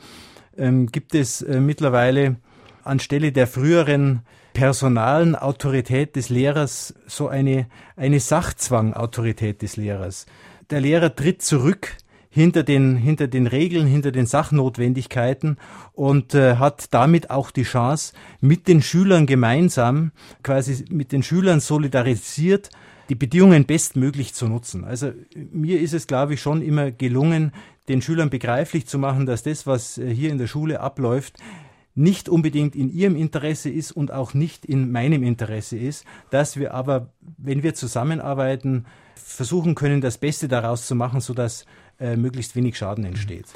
ähm, gibt es äh, mittlerweile anstelle der früheren personalen Autorität des Lehrers so eine, eine Sachzwangautorität des Lehrers. Der Lehrer tritt zurück hinter den, hinter den Regeln, hinter den Sachnotwendigkeiten und äh, hat damit auch die Chance, mit den Schülern gemeinsam, quasi mit den Schülern solidarisiert, die Bedingungen bestmöglich zu nutzen. Also mir ist es, glaube ich, schon immer gelungen, den Schülern begreiflich zu machen, dass das, was äh, hier in der Schule abläuft, nicht unbedingt in ihrem Interesse ist und auch nicht in meinem Interesse ist, dass wir aber, wenn wir zusammenarbeiten, versuchen können, das Beste daraus zu machen, sodass äh, möglichst wenig Schaden entsteht.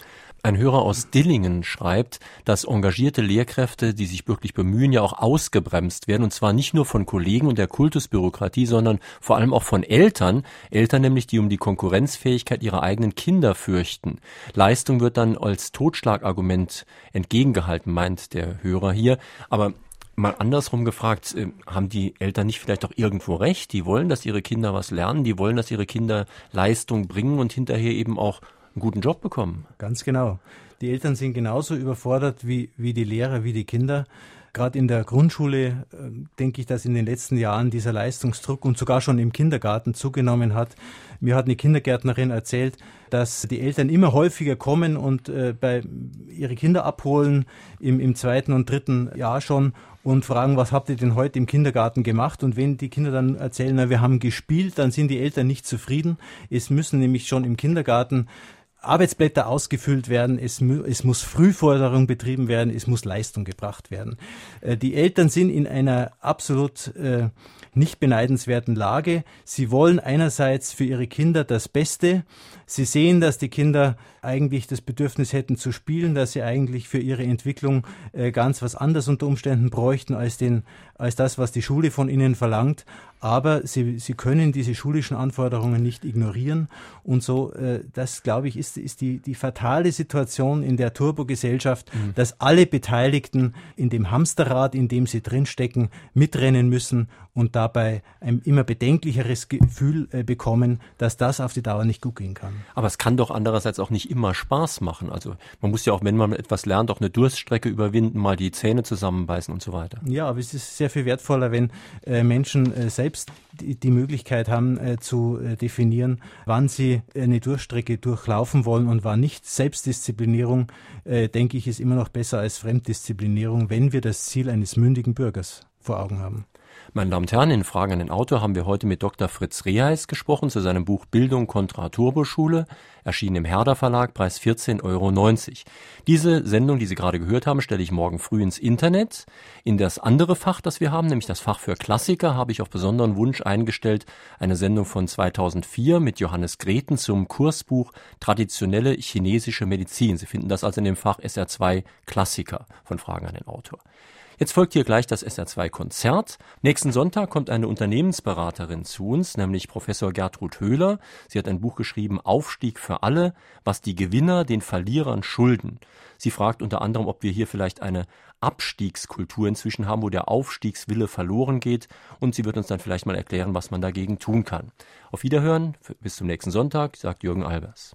Ein Hörer aus Dillingen schreibt, dass engagierte Lehrkräfte, die sich wirklich bemühen, ja auch ausgebremst werden, und zwar nicht nur von Kollegen und der Kultusbürokratie, sondern vor allem auch von Eltern, Eltern nämlich, die um die Konkurrenzfähigkeit ihrer eigenen Kinder fürchten. Leistung wird dann als Totschlagargument entgegengehalten, meint der Hörer hier. Aber mal andersrum gefragt, äh, haben die Eltern nicht vielleicht auch irgendwo recht? Die wollen, dass ihre Kinder was lernen, die wollen, dass ihre Kinder Leistung bringen und hinterher eben auch einen guten Job bekommen. Ganz genau. Die Eltern sind genauso überfordert wie, wie die Lehrer, wie die Kinder. Gerade in der Grundschule äh, denke ich, dass in den letzten Jahren dieser Leistungsdruck und sogar schon im Kindergarten zugenommen hat. Mir hat eine Kindergärtnerin erzählt, dass die Eltern immer häufiger kommen und äh, bei ihre Kinder abholen im, im zweiten und dritten Jahr schon und fragen, was habt ihr denn heute im Kindergarten gemacht? Und wenn die Kinder dann erzählen, na, wir haben gespielt, dann sind die Eltern nicht zufrieden. Es müssen nämlich schon im Kindergarten Arbeitsblätter ausgefüllt werden, es, es muss Frühforderung betrieben werden, es muss Leistung gebracht werden. Äh, die Eltern sind in einer absolut äh, nicht beneidenswerten Lage. Sie wollen einerseits für ihre Kinder das Beste. Sie sehen, dass die Kinder eigentlich das Bedürfnis hätten zu spielen, dass sie eigentlich für ihre Entwicklung äh, ganz was anderes unter Umständen bräuchten als den, als das, was die Schule von ihnen verlangt aber sie, sie können diese schulischen Anforderungen nicht ignorieren. Und so, äh, das glaube ich, ist, ist die, die fatale Situation in der Turbogesellschaft, mhm. dass alle Beteiligten in dem Hamsterrad, in dem sie drinstecken, mitrennen müssen und dabei ein immer bedenklicheres Gefühl äh, bekommen, dass das auf die Dauer nicht gut gehen kann. Aber es kann doch andererseits auch nicht immer Spaß machen. Also man muss ja auch, wenn man etwas lernt, auch eine Durststrecke überwinden, mal die Zähne zusammenbeißen und so weiter. Ja, aber es ist sehr viel wertvoller, wenn äh, Menschen äh, selbst die, Möglichkeit haben äh, zu definieren, wann sie eine Durchstrecke durchlaufen wollen und wann nicht. Selbstdisziplinierung, denke ich, ist immer noch besser als Fremddisziplinierung, wenn wir das Ziel eines mündigen Bürgers vor Augen haben. Meine Damen und Herren, in Fragen an den Autor haben wir heute mit Dr. Fritz Reheis gesprochen zu seinem Buch Bildung kontra Turboschule, erschienen im Herder Verlag, Preis 14,90 Euro. Diese Sendung, die Sie gerade gehört haben, stelle ich morgen früh ins Internet. In das andere Fach, das wir haben, nämlich das Fach für Klassiker, habe ich auf besonderen Wunsch eingestellt eine Sendung von 2004 mit Johannes Greten zum Kursbuch Traditionelle chinesische Medizin. Sie finden das also in dem Fach SR2 Klassiker von Fragen an den Autor. Jetzt folgt hier gleich das SR2-Konzert. Nächsten Sonntag kommt eine Unternehmensberaterin zu uns, nämlich Professor Gertrud Höhler. Sie hat ein Buch geschrieben, Aufstieg für alle, was die Gewinner den Verlierern schulden. Sie fragt unter anderem, ob wir hier vielleicht eine Abstiegskultur inzwischen haben, wo der Aufstiegswille verloren geht. Und sie wird uns dann vielleicht mal erklären, was man dagegen tun kann. Auf Wiederhören, bis zum nächsten Sonntag, sagt Jürgen Albers.